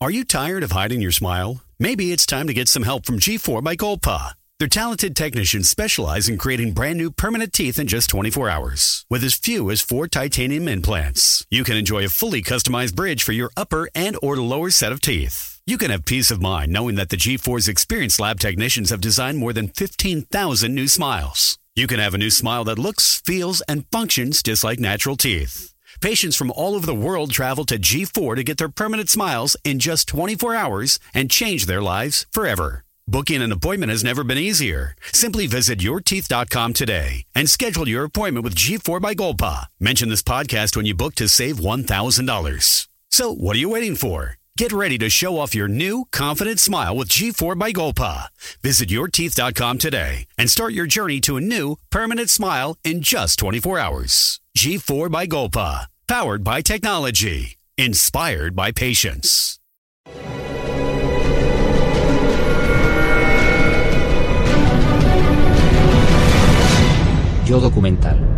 Are you tired of hiding your smile? Maybe it's time to get some help from G4 by Golpa. Their talented technicians specialize in creating brand new permanent teeth in just 24 hours. With as few as four titanium implants, you can enjoy a fully customized bridge for your upper and or lower set of teeth. You can have peace of mind knowing that the G4's experienced lab technicians have designed more than 15,000 new smiles. You can have a new smile that looks, feels, and functions just like natural teeth. Patients from all over the world travel to G4 to get their permanent smiles in just 24 hours and change their lives forever. Booking an appointment has never been easier. Simply visit yourteeth.com today and schedule your appointment with G4 by Golpa. Mention this podcast when you book to save $1,000. So, what are you waiting for? Get ready to show off your new, confident smile with G4 by Golpa. Visit yourteeth.com today and start your journey to a new, permanent smile in just 24 hours. G4 by Golpa. Powered by technology. Inspired by patience. Yo documental.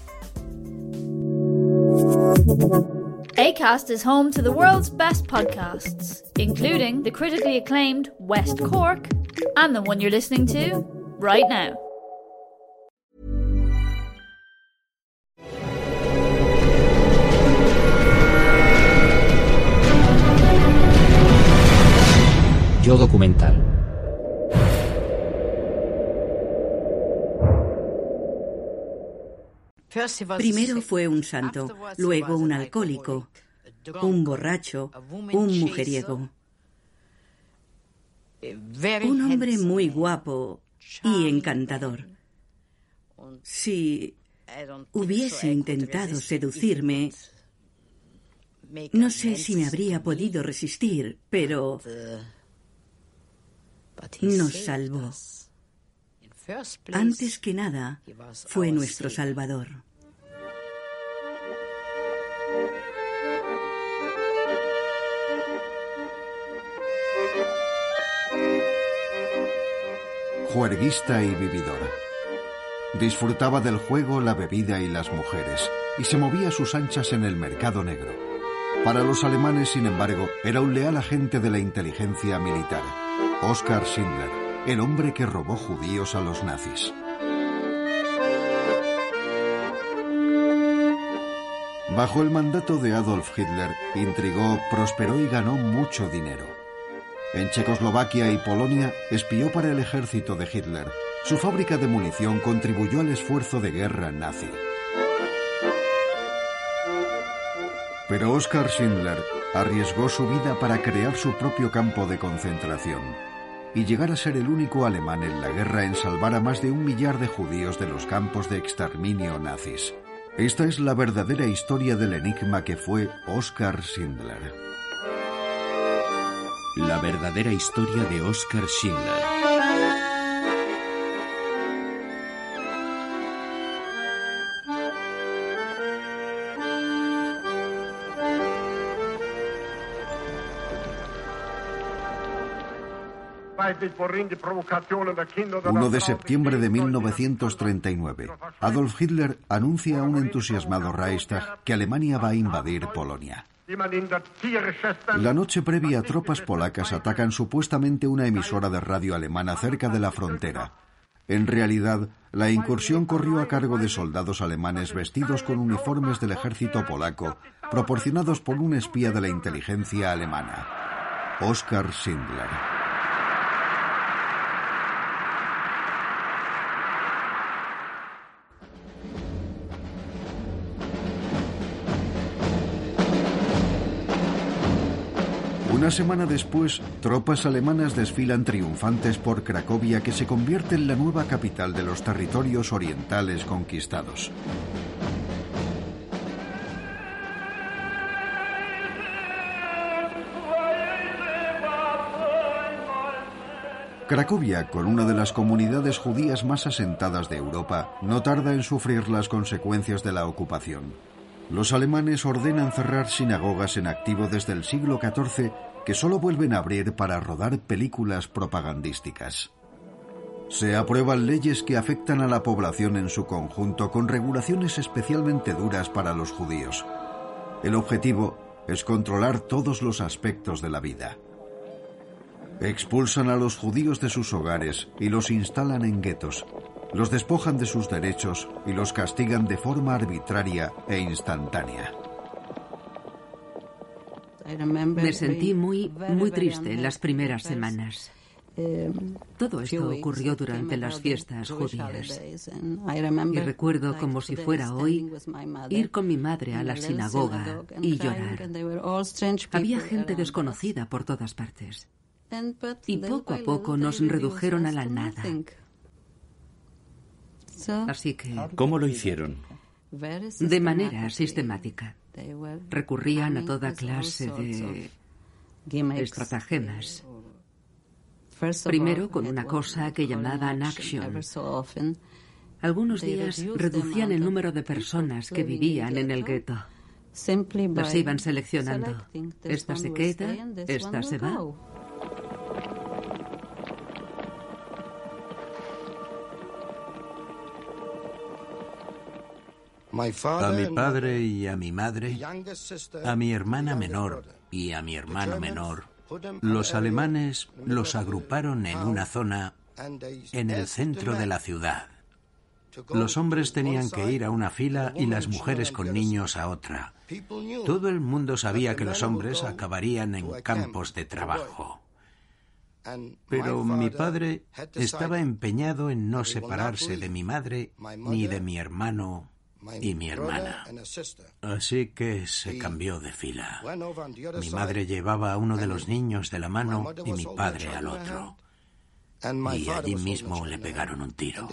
ACAST is home to the world's best podcasts, including the critically acclaimed West Cork and the one you're listening to right now. Yo documental. Primero fue un santo, luego un alcohólico, un borracho, un mujeriego. Un hombre muy guapo y encantador. Si hubiese intentado seducirme, no sé si me habría podido resistir, pero nos salvó. Antes que nada, fue nuestro Salvador. Juerguista y vividor. Disfrutaba del juego, la bebida y las mujeres, y se movía a sus anchas en el mercado negro. Para los alemanes, sin embargo, era un leal agente de la inteligencia militar, Oskar Schindler, el hombre que robó judíos a los nazis. Bajo el mandato de Adolf Hitler, intrigó, prosperó y ganó mucho dinero. En Checoslovaquia y Polonia espió para el ejército de Hitler. Su fábrica de munición contribuyó al esfuerzo de guerra nazi. Pero Oskar Schindler arriesgó su vida para crear su propio campo de concentración y llegar a ser el único alemán en la guerra en salvar a más de un millar de judíos de los campos de exterminio nazis. Esta es la verdadera historia del enigma que fue Oskar Schindler. La verdadera historia de Oskar Schindler. 1 de septiembre de 1939, Adolf Hitler anuncia a un entusiasmado Reichstag que Alemania va a invadir Polonia. La noche previa, tropas polacas atacan supuestamente una emisora de radio alemana cerca de la frontera. En realidad, la incursión corrió a cargo de soldados alemanes vestidos con uniformes del ejército polaco, proporcionados por un espía de la inteligencia alemana, Oskar Schindler. Una semana después, tropas alemanas desfilan triunfantes por Cracovia que se convierte en la nueva capital de los territorios orientales conquistados. Cracovia, con una de las comunidades judías más asentadas de Europa, no tarda en sufrir las consecuencias de la ocupación. Los alemanes ordenan cerrar sinagogas en activo desde el siglo XIV que solo vuelven a abrir para rodar películas propagandísticas. Se aprueban leyes que afectan a la población en su conjunto con regulaciones especialmente duras para los judíos. El objetivo es controlar todos los aspectos de la vida. Expulsan a los judíos de sus hogares y los instalan en guetos. Los despojan de sus derechos y los castigan de forma arbitraria e instantánea. Me sentí muy, muy triste en las primeras semanas. Um, Todo esto ocurrió durante las fiestas judías. Y recuerdo como si fuera hoy ir con mi madre a la sinagoga y llorar. Había gente desconocida por todas partes. Y poco a poco nos redujeron a la nada. Así que... ¿Cómo lo hicieron? De manera sistemática. Recurrían a toda clase de estratagemas. Primero con una cosa que llamaban action. Algunos días reducían el número de personas que vivían en el gueto. Las iban seleccionando. Esta se queda, esta se va. A mi padre y a mi madre, a mi hermana menor y a mi hermano menor, los alemanes los agruparon en una zona en el centro de la ciudad. Los hombres tenían que ir a una fila y las mujeres con niños a otra. Todo el mundo sabía que los hombres acabarían en campos de trabajo. Pero mi padre estaba empeñado en no separarse de mi madre ni de mi hermano y mi hermana. Así que se cambió de fila. Mi madre llevaba a uno de los niños de la mano y mi padre al otro. Y allí mismo le pegaron un tiro.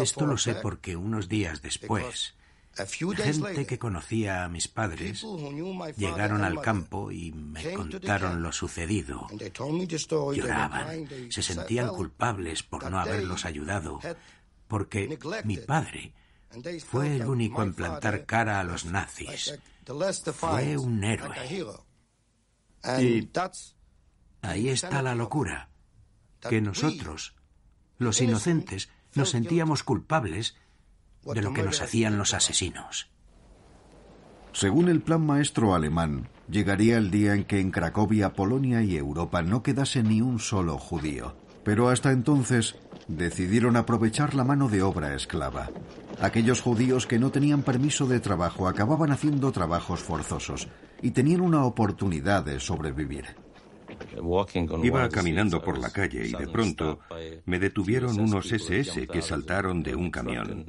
Esto lo sé porque unos días después, gente que conocía a mis padres llegaron al campo y me contaron lo sucedido. Lloraban, se sentían culpables por no haberlos ayudado, porque mi padre fue el único en plantar cara a los nazis. Fue un héroe. Y ahí está la locura, que nosotros, los inocentes, nos sentíamos culpables de lo que nos hacían los asesinos. Según el plan maestro alemán, llegaría el día en que en Cracovia, Polonia y Europa no quedase ni un solo judío. Pero hasta entonces decidieron aprovechar la mano de obra esclava. Aquellos judíos que no tenían permiso de trabajo acababan haciendo trabajos forzosos y tenían una oportunidad de sobrevivir. Iba caminando por la calle y de pronto me detuvieron unos SS que saltaron de un camión.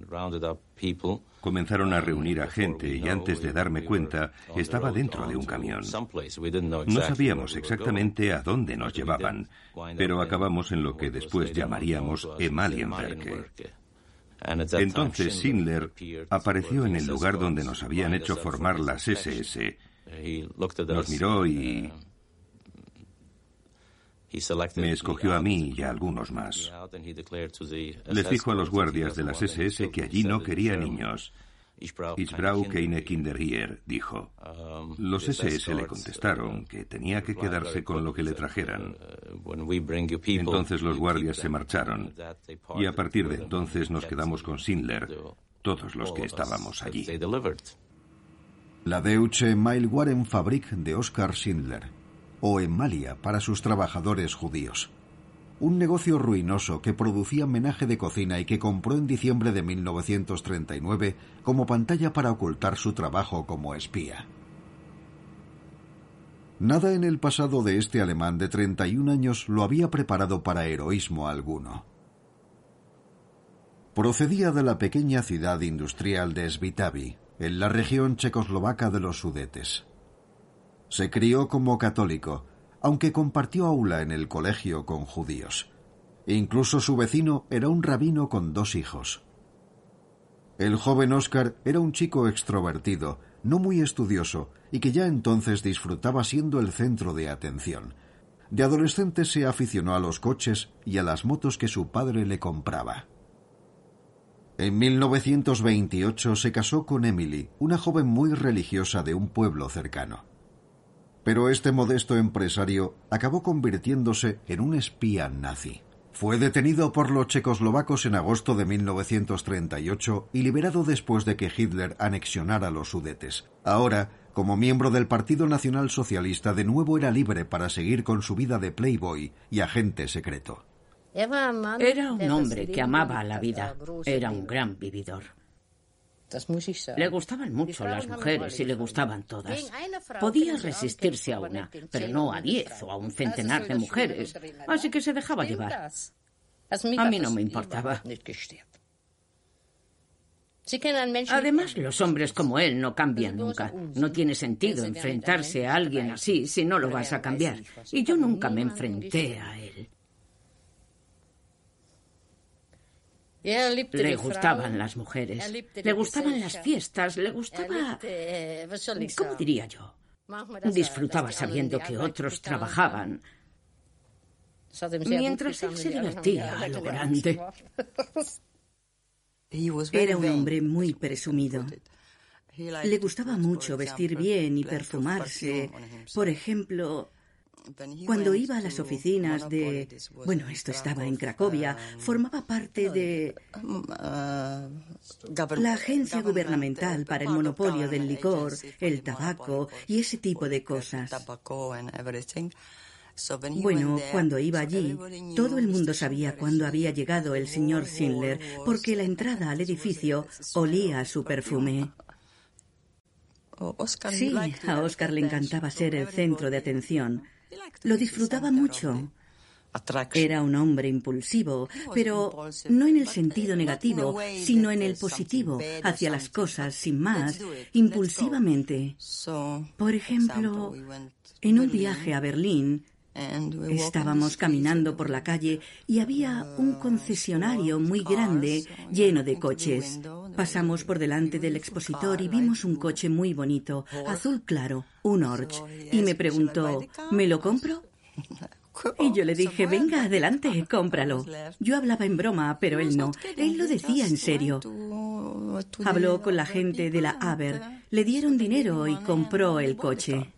Comenzaron a reunir a gente y antes de darme cuenta estaba dentro de un camión. No sabíamos exactamente a dónde nos llevaban, pero acabamos en lo que después llamaríamos Emalienberg. Entonces Schindler apareció en el lugar donde nos habían hecho formar las SS. Nos miró y me escogió a mí y a algunos más. Les dijo a los guardias de las SS que allí no quería niños Isbrau keine Kinder hier, dijo. Los SS le contestaron que tenía que quedarse con lo que le trajeran. Entonces los guardias se marcharon y a partir de entonces nos quedamos con Schindler, todos los que estábamos allí. La Deutsche Mailwaren Fabrik de Oskar Schindler, o Emalia para sus trabajadores judíos un negocio ruinoso que producía menaje de cocina y que compró en diciembre de 1939 como pantalla para ocultar su trabajo como espía. Nada en el pasado de este alemán de 31 años lo había preparado para heroísmo alguno. Procedía de la pequeña ciudad industrial de Svitavi, en la región checoslovaca de los Sudetes. Se crió como católico, aunque compartió aula en el colegio con judíos. Incluso su vecino era un rabino con dos hijos. El joven Oscar era un chico extrovertido, no muy estudioso, y que ya entonces disfrutaba siendo el centro de atención. De adolescente se aficionó a los coches y a las motos que su padre le compraba. En 1928 se casó con Emily, una joven muy religiosa de un pueblo cercano. Pero este modesto empresario acabó convirtiéndose en un espía nazi. Fue detenido por los checoslovacos en agosto de 1938 y liberado después de que Hitler anexionara los Sudetes. Ahora, como miembro del Partido Nacional Socialista, de nuevo era libre para seguir con su vida de playboy y agente secreto. Era un hombre que amaba la vida. Era un gran vividor. Le gustaban mucho las mujeres y le gustaban todas. Podía resistirse a una, pero no a diez o a un centenar de mujeres, así que se dejaba llevar. A mí no me importaba. Además, los hombres como él no cambian nunca. No tiene sentido enfrentarse a alguien así si no lo vas a cambiar. Y yo nunca me enfrenté a él. Le gustaban las mujeres, le gustaban las fiestas, le gustaba... ¿Cómo diría yo? Disfrutaba sabiendo que otros trabajaban. Mientras él se divertía a lo grande. Era un hombre muy presumido. Le gustaba mucho vestir bien y perfumarse. Por ejemplo, cuando iba a las oficinas de... Bueno, esto estaba en Cracovia, formaba parte de... la agencia gubernamental para el monopolio del licor, el tabaco y ese tipo de cosas. Bueno, cuando iba allí, todo el mundo sabía cuándo había llegado el señor Schindler, porque la entrada al edificio olía a su perfume. Sí, a Oscar le encantaba ser el centro de atención. Lo disfrutaba mucho. Era un hombre impulsivo, pero no en el sentido negativo, sino en el positivo, hacia las cosas sin más, impulsivamente. Por ejemplo, en un viaje a Berlín, Estábamos caminando por la calle y había un concesionario muy grande lleno de coches. Pasamos por delante del expositor y vimos un coche muy bonito, azul claro, un Orch, y me preguntó, ¿me lo compro? Y yo le dije, venga, adelante, cómpralo. Yo hablaba en broma, pero él no. Él lo decía en serio. Habló con la gente de la Aber, le dieron dinero y compró el coche.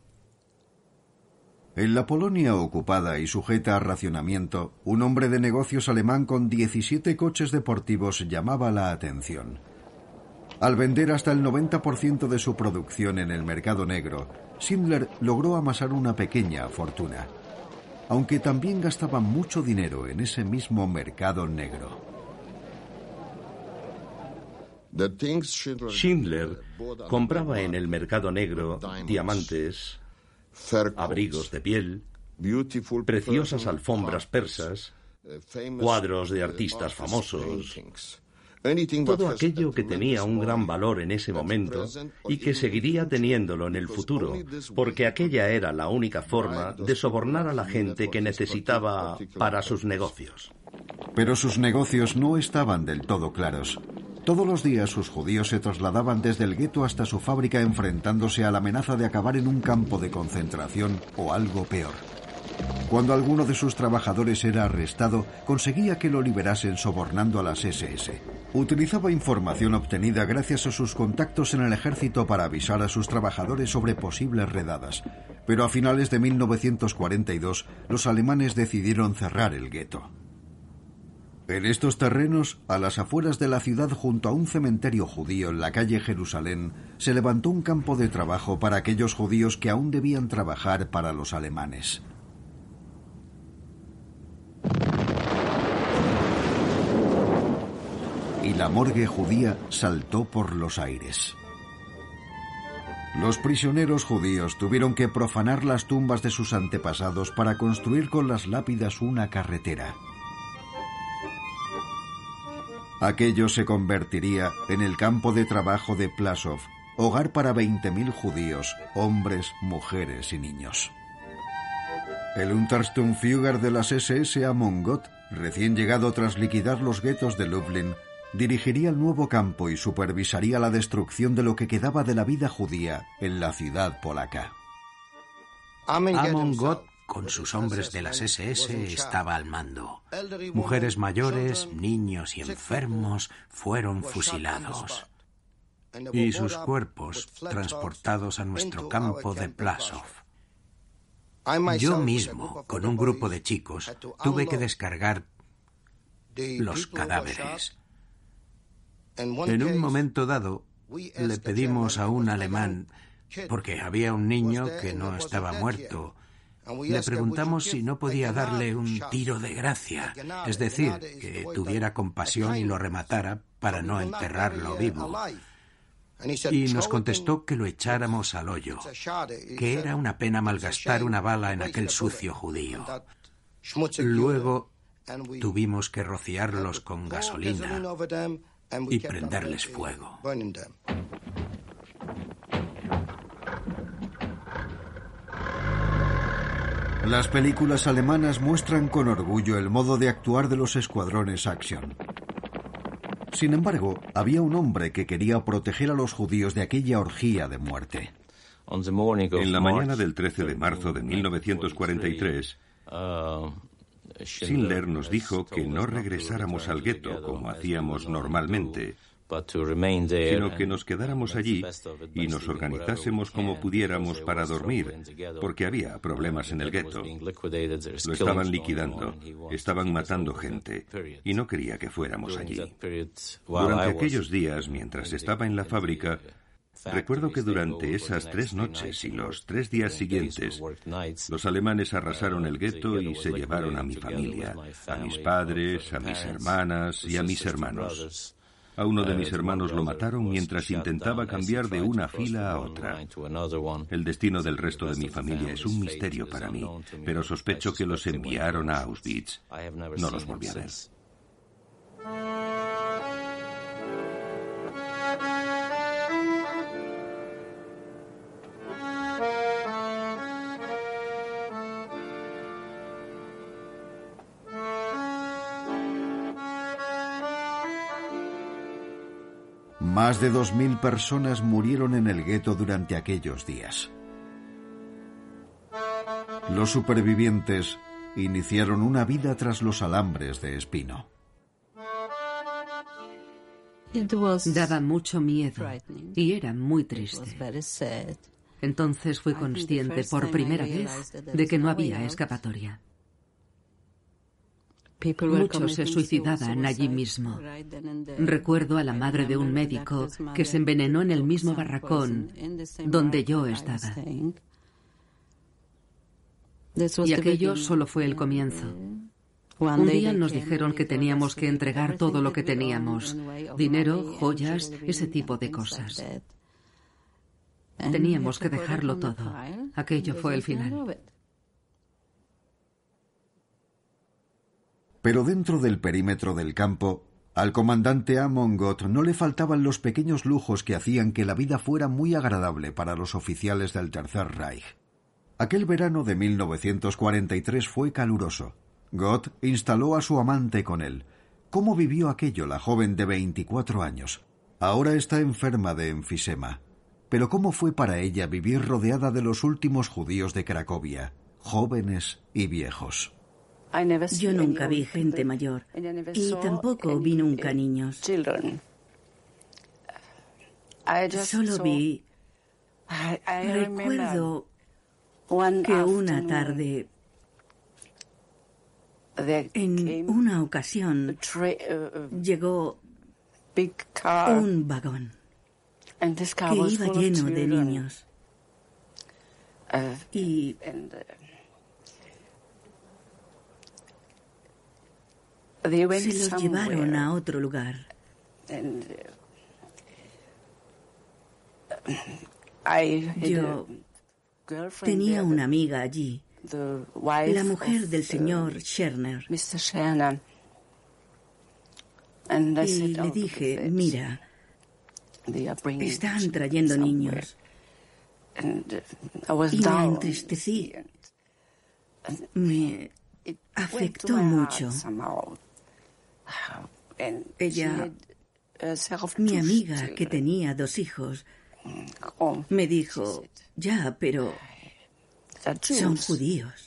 En la Polonia ocupada y sujeta a racionamiento, un hombre de negocios alemán con 17 coches deportivos llamaba la atención. Al vender hasta el 90% de su producción en el mercado negro, Schindler logró amasar una pequeña fortuna, aunque también gastaba mucho dinero en ese mismo mercado negro. Schindler compraba en el mercado negro diamantes, abrigos de piel, preciosas alfombras persas, cuadros de artistas famosos, todo aquello que tenía un gran valor en ese momento y que seguiría teniéndolo en el futuro, porque aquella era la única forma de sobornar a la gente que necesitaba para sus negocios. Pero sus negocios no estaban del todo claros. Todos los días sus judíos se trasladaban desde el gueto hasta su fábrica enfrentándose a la amenaza de acabar en un campo de concentración o algo peor. Cuando alguno de sus trabajadores era arrestado, conseguía que lo liberasen sobornando a las SS. Utilizaba información obtenida gracias a sus contactos en el ejército para avisar a sus trabajadores sobre posibles redadas. Pero a finales de 1942, los alemanes decidieron cerrar el gueto. En estos terrenos, a las afueras de la ciudad junto a un cementerio judío en la calle Jerusalén, se levantó un campo de trabajo para aquellos judíos que aún debían trabajar para los alemanes. y la morgue judía saltó por los aires. Los prisioneros judíos tuvieron que profanar las tumbas de sus antepasados para construir con las lápidas una carretera. Aquello se convertiría en el campo de trabajo de Plasov, hogar para 20.000 judíos, hombres, mujeres y niños. El Untersturmführer de las SS Gott, recién llegado tras liquidar los guetos de Lublin, dirigiría el nuevo campo y supervisaría la destrucción de lo que quedaba de la vida judía en la ciudad polaca. Amon Gott, con sus hombres de las SS, estaba al mando. Mujeres mayores, niños y enfermos fueron fusilados y sus cuerpos transportados a nuestro campo de Plasov. Yo mismo, con un grupo de chicos, tuve que descargar los cadáveres. En un momento dado, le pedimos a un alemán, porque había un niño que no estaba muerto, le preguntamos si no podía darle un tiro de gracia, es decir, que tuviera compasión y lo rematara para no enterrarlo vivo. Y nos contestó que lo echáramos al hoyo, que era una pena malgastar una bala en aquel sucio judío. Luego tuvimos que rociarlos con gasolina y prenderles fuego. Las películas alemanas muestran con orgullo el modo de actuar de los escuadrones Action. Sin embargo, había un hombre que quería proteger a los judíos de aquella orgía de muerte. En la mañana del 13 de marzo de 1943, Schindler nos dijo que no regresáramos al gueto como hacíamos normalmente, sino que nos quedáramos allí y nos organizásemos como pudiéramos para dormir, porque había problemas en el gueto. Lo estaban liquidando, estaban matando gente, y no quería que fuéramos allí. Durante aquellos días, mientras estaba en la fábrica, Recuerdo que durante esas tres noches y los tres días siguientes, los alemanes arrasaron el gueto y se llevaron a mi familia, a mis padres, a mis hermanas y a mis hermanos. A uno de mis hermanos lo mataron mientras intentaba cambiar de una fila a otra. El destino del resto de mi familia es un misterio para mí, pero sospecho que los enviaron a Auschwitz. No los volví a ver. Más de 2.000 personas murieron en el gueto durante aquellos días. Los supervivientes iniciaron una vida tras los alambres de espino. Daba mucho miedo y era muy triste. Entonces fui consciente por primera vez de que no había escapatoria. Muchos se suicidaban allí mismo. Recuerdo a la madre de un médico que se envenenó en el mismo barracón donde yo estaba. Y aquello solo fue el comienzo. Un día nos dijeron que teníamos que entregar todo lo que teníamos, dinero, joyas, ese tipo de cosas. Teníamos que dejarlo todo. Aquello fue el final. Pero dentro del perímetro del campo, al comandante Amon Gott no le faltaban los pequeños lujos que hacían que la vida fuera muy agradable para los oficiales del Tercer Reich. Aquel verano de 1943 fue caluroso. Gott instaló a su amante con él. ¿Cómo vivió aquello la joven de 24 años? Ahora está enferma de enfisema. Pero ¿cómo fue para ella vivir rodeada de los últimos judíos de Cracovia, jóvenes y viejos. Yo nunca vi gente mayor y tampoco vi nunca niños. Solo vi... Recuerdo que una tarde, en una ocasión, llegó un vagón que iba lleno de niños. Y se los llevaron a otro lugar. Yo tenía una amiga allí, la mujer del señor Scherner. Y le dije, mira, están trayendo niños. Y me entristecí. Me afectó mucho. Ella, mi amiga que tenía dos hijos, me dijo, ya, pero son judíos.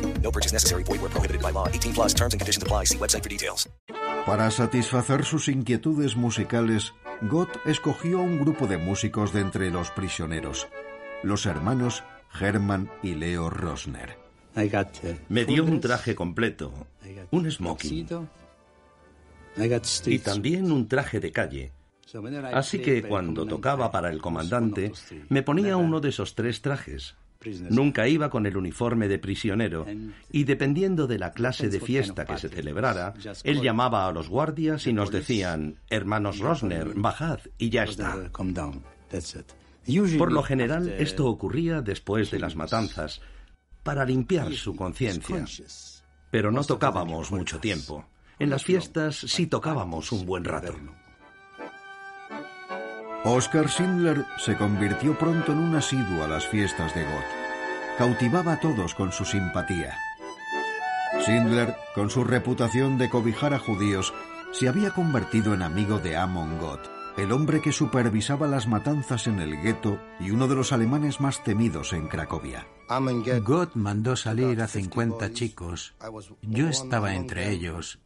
No purchase necessary. Void where prohibited by law. 18 plus terms and conditions apply. See website for details. Para satisfacer sus inquietudes musicales, Gott escogió un grupo de músicos de entre los prisioneros, los hermanos Hermann y Leo Rosner. Me dio un traje completo, un smoking y también un traje de calle. Así que cuando tocaba para el comandante, me ponía uno de esos tres trajes. Nunca iba con el uniforme de prisionero y dependiendo de la clase de fiesta que se celebrara, él llamaba a los guardias y nos decían, hermanos Rosner, bajad y ya está. Por lo general, esto ocurría después de las matanzas, para limpiar su conciencia. Pero no tocábamos mucho tiempo. En las fiestas sí tocábamos un buen rato. Oscar Schindler se convirtió pronto en un asiduo a las fiestas de Gott. Cautivaba a todos con su simpatía. Schindler, con su reputación de cobijar a judíos, se había convertido en amigo de Amon Gott, el hombre que supervisaba las matanzas en el gueto y uno de los alemanes más temidos en Cracovia. Gott mandó salir a 50 chicos. Yo estaba entre ellos.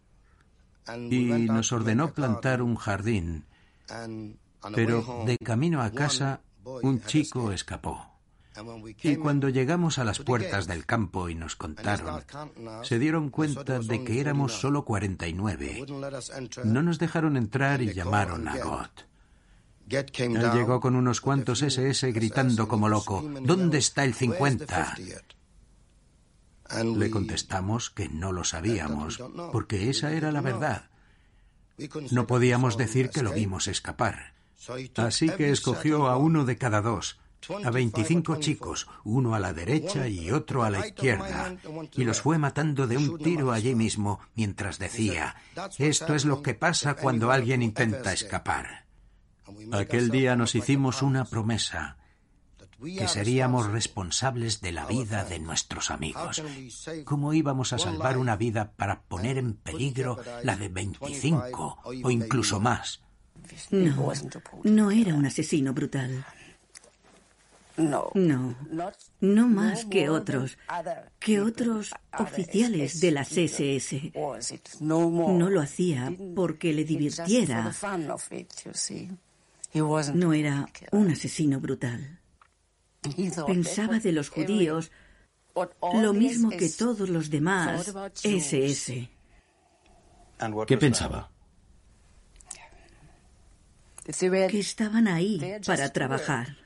Y nos ordenó plantar un jardín. Pero de camino a casa, un chico escapó. Y cuando llegamos a las puertas del campo y nos contaron, se dieron cuenta de que éramos solo 49. No nos dejaron entrar y llamaron a Gott. Él llegó con unos cuantos SS gritando como loco, ¿dónde está el 50? Le contestamos que no lo sabíamos, porque esa era la verdad. No podíamos decir que lo vimos escapar. Así que escogió a uno de cada dos, a 25 chicos, uno a la derecha y otro a la izquierda, y los fue matando de un tiro allí mismo mientras decía, esto es lo que pasa cuando alguien intenta escapar. Aquel día nos hicimos una promesa, que seríamos responsables de la vida de nuestros amigos. ¿Cómo íbamos a salvar una vida para poner en peligro la de 25 o incluso más? No, no era un asesino brutal. No, no más que otros, que otros oficiales de las SS. No lo hacía porque le divirtiera. No era un asesino brutal. Pensaba de los judíos lo mismo que todos los demás SS. ¿Qué pensaba? Que estaban ahí para trabajar.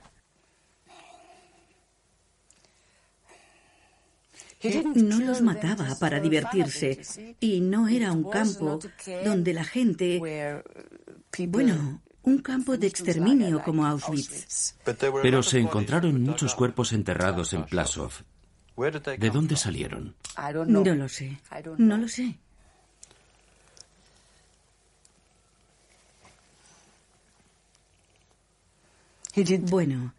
No los mataba para divertirse y no era un campo donde la gente... Bueno, un campo de exterminio como Auschwitz. Pero se encontraron muchos cuerpos enterrados en Plasov. ¿De dónde salieron? No lo sé. No lo sé. Bueno,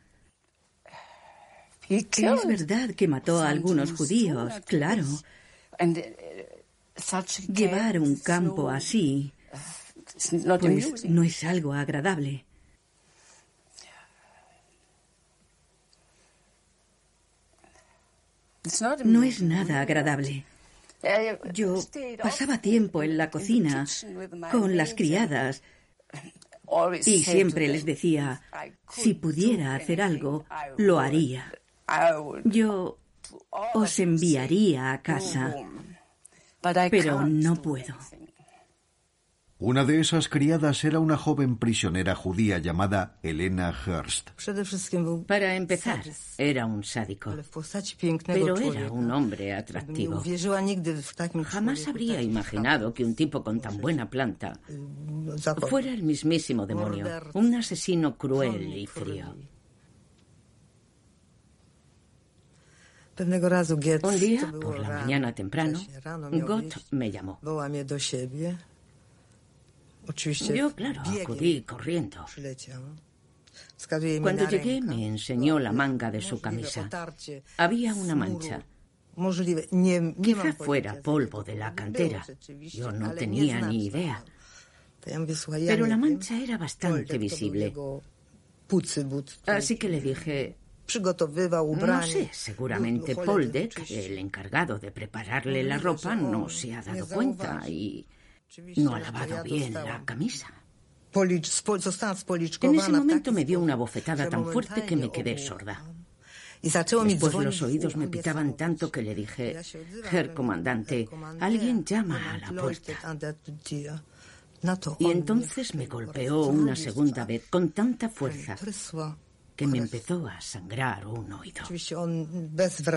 es verdad que mató a algunos judíos, claro. Llevar un campo así, pues no es algo agradable. No es nada agradable. Yo pasaba tiempo en la cocina con las criadas y siempre les decía, si pudiera hacer algo, lo haría. Yo os enviaría a casa, pero no puedo. Una de esas criadas era una joven prisionera judía llamada Elena Hurst. Para empezar, era un sádico, pero era un hombre atractivo. Jamás habría imaginado que un tipo con tan buena planta fuera el mismísimo demonio, un asesino cruel y frío. Un día, por la mañana temprano, Gott me llamó. Yo, claro, acudí corriendo. Cuando llegué me enseñó la manga de su camisa. Había una mancha. Quizá fuera polvo de la cantera. Yo no tenía ni idea. Pero la mancha era bastante visible. Así que le dije, no sé, seguramente Poldek, el encargado de prepararle la ropa, no se ha dado cuenta y no ha lavado bien la camisa. En ese momento me dio una bofetada tan fuerte que me quedé sorda. Después los oídos me pitaban tanto que le dije, Herr comandante, alguien llama a la puerta. Y entonces me golpeó una segunda vez con tanta fuerza que me empezó a sangrar un oído.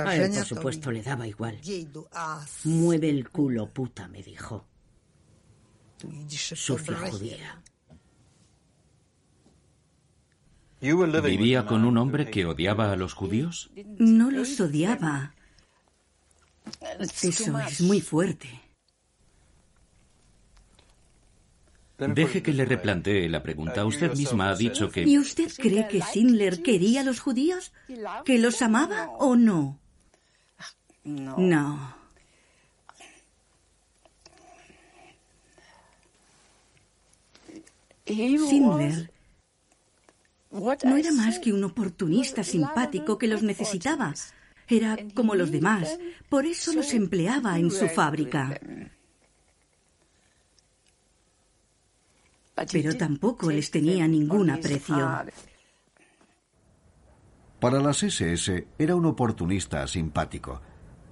A él, por supuesto, le daba igual. Mueve el culo, puta, me dijo. Sucia judía. ¿Vivía con un hombre que odiaba a los judíos? No los odiaba. Eso es muy fuerte. Deje que le replantee la pregunta. Usted misma ha dicho que... ¿Y usted cree que Schindler quería a los judíos? ¿Que los amaba o no? No. Schindler no era más que un oportunista simpático que los necesitaba. Era como los demás. Por eso los empleaba en su fábrica. Pero tampoco les tenía ningún aprecio. Para las SS era un oportunista simpático,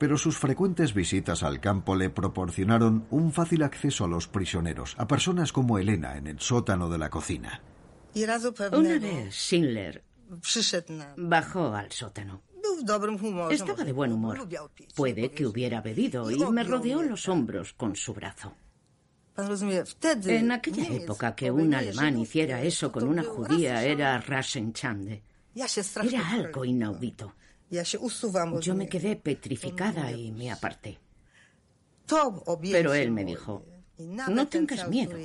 pero sus frecuentes visitas al campo le proporcionaron un fácil acceso a los prisioneros, a personas como Elena en el sótano de la cocina. Una vez Schindler bajó al sótano. Estaba de buen humor. Puede que hubiera bebido y me rodeó los hombros con su brazo. En aquella época que un alemán hiciera eso con una judía era Rasenchande. Era algo inaudito. Yo me quedé petrificada y me aparté. Pero él me dijo, no tengas miedo.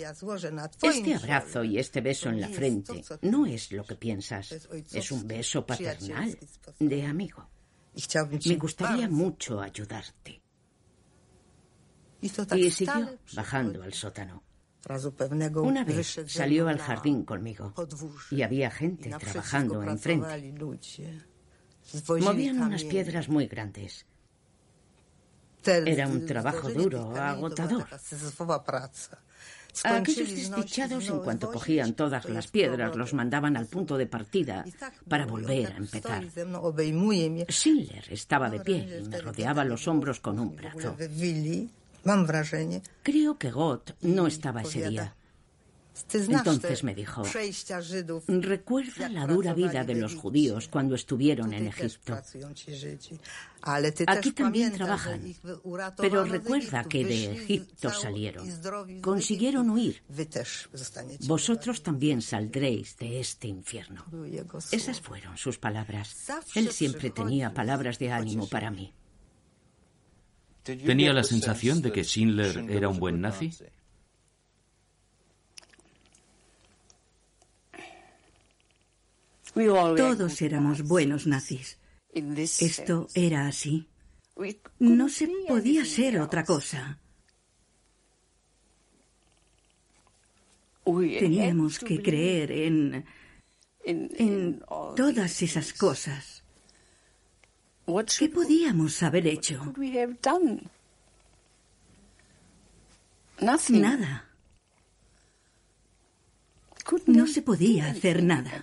Este abrazo y este beso en la frente no es lo que piensas. Es un beso paternal, de amigo. Me gustaría mucho ayudarte. Y siguió bajando al sótano. Una vez salió al jardín conmigo y había gente trabajando enfrente. Movían unas piedras muy grandes. Era un trabajo duro, agotador. A aquellos desdichados, en cuanto cogían todas las piedras, los mandaban al punto de partida para volver a empezar. Schindler estaba de pie y me rodeaba los hombros con un brazo. Creo que Gott no estaba ese día. Entonces me dijo, recuerda la dura vida de los judíos cuando estuvieron en Egipto. Aquí también trabajan, pero recuerda que de Egipto salieron, consiguieron huir. Vosotros también saldréis de este infierno. Esas fueron sus palabras. Él siempre tenía palabras de ánimo para mí. ¿Tenía la sensación de que Schindler era un buen nazi? Todos éramos buenos nazis. Esto era así. No se podía ser otra cosa. Teníamos que creer en, en todas esas cosas. ¿Qué podíamos haber hecho? Nada. No se podía hacer nada.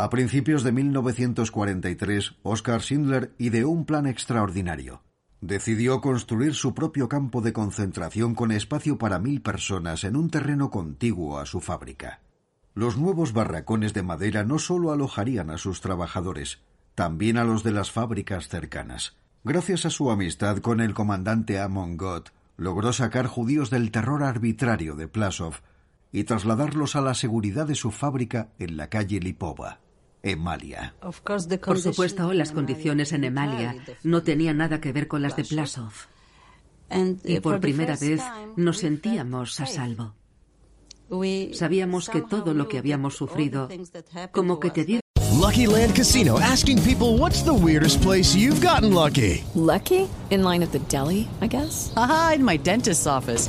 A principios de 1943, Oskar Schindler ideó un plan extraordinario. Decidió construir su propio campo de concentración con espacio para mil personas en un terreno contiguo a su fábrica. Los nuevos barracones de madera no solo alojarían a sus trabajadores, también a los de las fábricas cercanas. Gracias a su amistad con el comandante Amon Gott, logró sacar judíos del terror arbitrario de Plasov y trasladarlos a la seguridad de su fábrica en la calle Lipova. Emalia. Por supuesto, las condiciones en Emalia no tenían nada que ver con las de Plasov. Y por primera vez nos sentíamos a salvo. Sabíamos que todo lo que habíamos sufrido, como que te dio. Lucky Land Casino asking people what's the weirdest place you've gotten lucky. Lucky? In line at the deli, I guess. Aha, in my dentist's office.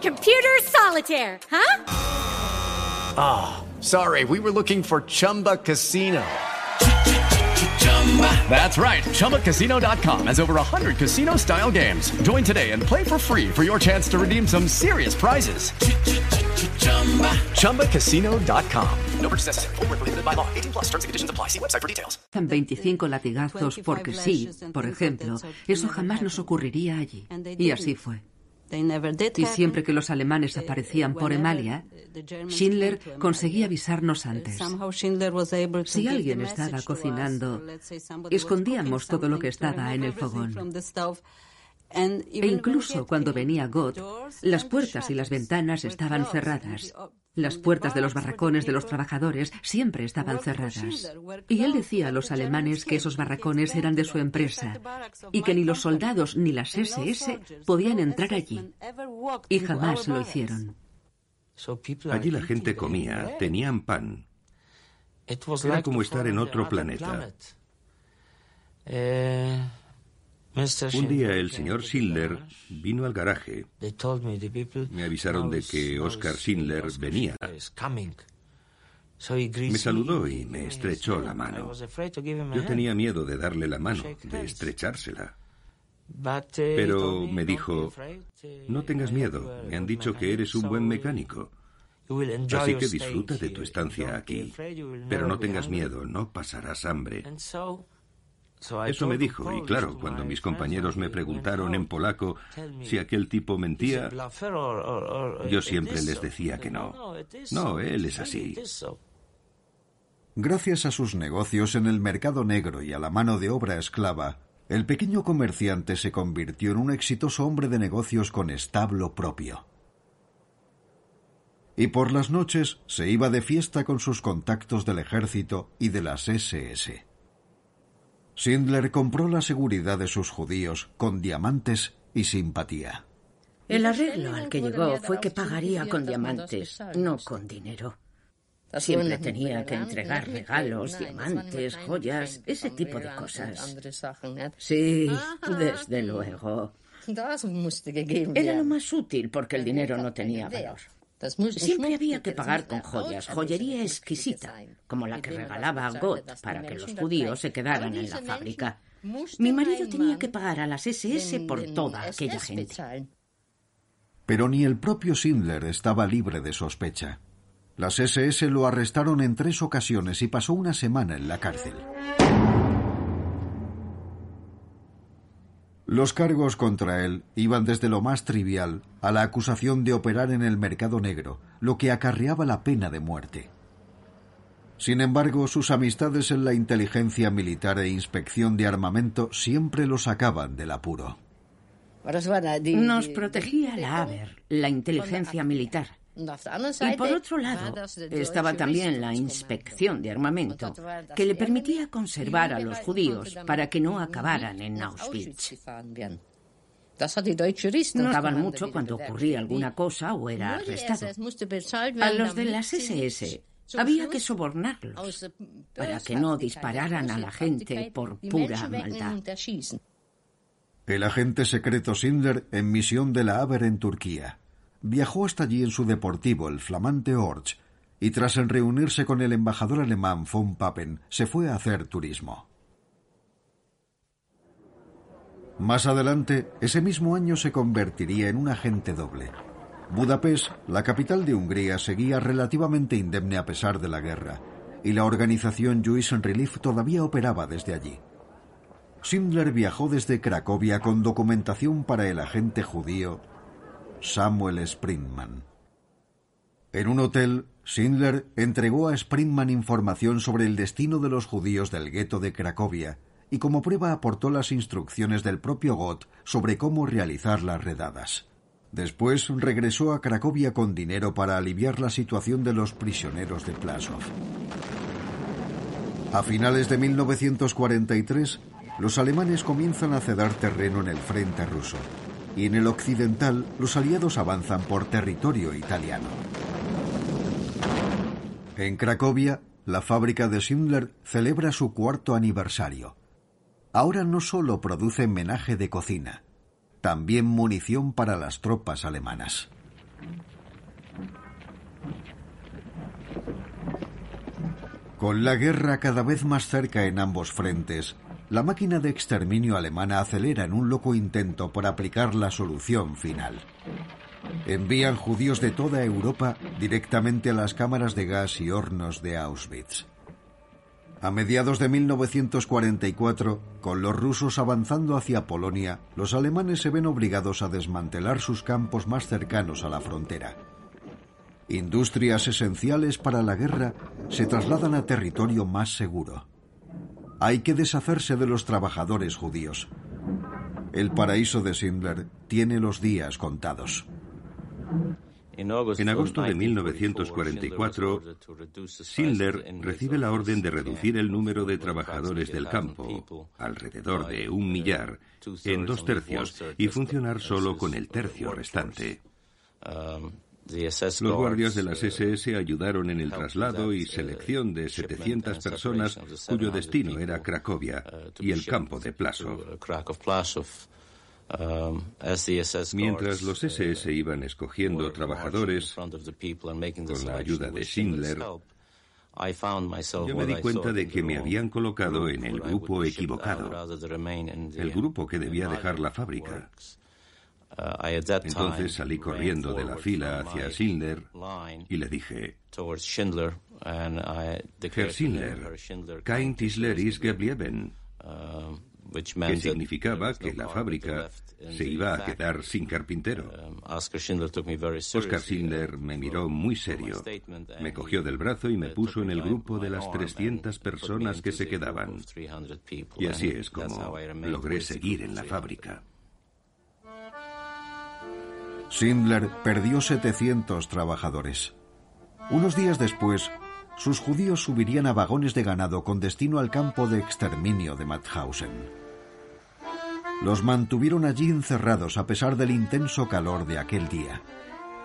Computer solitaire, huh? Ah, oh, sorry. We were looking for Chumba Casino. That's right. ChumbaCasino.com has over 100 casino style games. Join today and play for free for your chance to redeem some serious prizes. ChumbaCasino.com. No purchase necessary. Full prohibited by law. 18 plus terms and conditions apply. See website for details. 25 latigazos porque sí, por ejemplo. Eso jamás nos ocurriría allí. Y así fue. Y siempre que los alemanes aparecían por Emalia, Schindler conseguía avisarnos antes. Si alguien estaba cocinando, escondíamos todo lo que estaba en el fogón. E incluso cuando venía Gott, las puertas y las ventanas estaban cerradas. Las puertas de los barracones de los trabajadores siempre estaban cerradas. Y él decía a los alemanes que esos barracones eran de su empresa y que ni los soldados ni las SS podían entrar allí. Y jamás lo hicieron. Allí la gente comía, tenían pan. Era como estar en otro planeta. Un día el señor Schindler vino al garaje. Me avisaron de que Oscar Schindler venía. Me saludó y me estrechó la mano. Yo tenía miedo de darle la mano, de estrechársela. Pero me dijo, no tengas miedo, me han dicho que eres un buen mecánico. Así que disfruta de tu estancia aquí. Pero no tengas miedo, no pasarás hambre. Eso me dijo, y claro, cuando mis compañeros me preguntaron en polaco si aquel tipo mentía, yo siempre les decía que no. No, él es así. Gracias a sus negocios en el mercado negro y a la mano de obra esclava, el pequeño comerciante se convirtió en un exitoso hombre de negocios con establo propio. Y por las noches se iba de fiesta con sus contactos del ejército y de las SS. Schindler compró la seguridad de sus judíos con diamantes y simpatía. El arreglo al que llegó fue que pagaría con diamantes, no con dinero. Siempre tenía que entregar regalos, diamantes, joyas, ese tipo de cosas. Sí, desde luego. Era lo más útil porque el dinero no tenía valor. Siempre había que pagar con joyas, joyería exquisita, como la que regalaba a Gott para que los judíos se quedaran en la fábrica. Mi marido tenía que pagar a las SS por toda aquella gente. Pero ni el propio Schindler estaba libre de sospecha. Las SS lo arrestaron en tres ocasiones y pasó una semana en la cárcel. Los cargos contra él iban desde lo más trivial a la acusación de operar en el mercado negro, lo que acarreaba la pena de muerte. Sin embargo, sus amistades en la inteligencia militar e inspección de armamento siempre lo sacaban del apuro. Nos protegía la ABER, la inteligencia militar. Y por otro lado, estaba también la inspección de armamento, que le permitía conservar a los judíos para que no acabaran en Auschwitz. Notaban mucho cuando ocurría alguna cosa o era arrestado. A los de las SS había que sobornarlos para que no dispararan a la gente por pura maldad. El agente secreto Schindler en misión de la Haber en Turquía viajó hasta allí en su deportivo, el flamante Orch, y tras reunirse con el embajador alemán von Papen, se fue a hacer turismo. Más adelante, ese mismo año se convertiría en un agente doble. Budapest, la capital de Hungría, seguía relativamente indemne a pesar de la guerra, y la organización Jewish Relief todavía operaba desde allí. Schindler viajó desde Cracovia con documentación para el agente judío Samuel Sprintman. En un hotel, Schindler entregó a Sprintman información sobre el destino de los judíos del gueto de Cracovia y como prueba aportó las instrucciones del propio Gott sobre cómo realizar las redadas. Después regresó a Cracovia con dinero para aliviar la situación de los prisioneros de Plasov. A finales de 1943, los alemanes comienzan a ceder terreno en el frente ruso y en el occidental los aliados avanzan por territorio italiano. En Cracovia, la fábrica de Schindler celebra su cuarto aniversario. Ahora no solo produce menaje de cocina, también munición para las tropas alemanas. Con la guerra cada vez más cerca en ambos frentes, la máquina de exterminio alemana acelera en un loco intento por aplicar la solución final. Envían judíos de toda Europa directamente a las cámaras de gas y hornos de Auschwitz. A mediados de 1944, con los rusos avanzando hacia Polonia, los alemanes se ven obligados a desmantelar sus campos más cercanos a la frontera. Industrias esenciales para la guerra se trasladan a territorio más seguro. Hay que deshacerse de los trabajadores judíos. El paraíso de Schindler tiene los días contados. En agosto de 1944, Schindler recibe la orden de reducir el número de trabajadores del campo, alrededor de un millar, en dos tercios y funcionar solo con el tercio restante. Los guardias de las SS ayudaron en el traslado y selección de 700 personas cuyo destino era Cracovia y el campo de Plasov. Mientras los SS iban escogiendo trabajadores con la ayuda de Schindler, Yo me di cuenta de que me habían colocado en el grupo equivocado, el grupo que debía dejar la fábrica. Entonces salí corriendo de la fila hacia Schindler y le dije, Herr Schindler, kein Tisler ist geblieben, que significaba que la fábrica se iba a quedar sin carpintero. Oscar Schindler me miró muy serio, me cogió del brazo y me puso en el grupo de las 300 personas que se quedaban. Y así es como logré seguir en la fábrica. Schindler perdió 700 trabajadores. Unos días después, sus judíos subirían a vagones de ganado con destino al campo de exterminio de Mauthausen. Los mantuvieron allí encerrados a pesar del intenso calor de aquel día.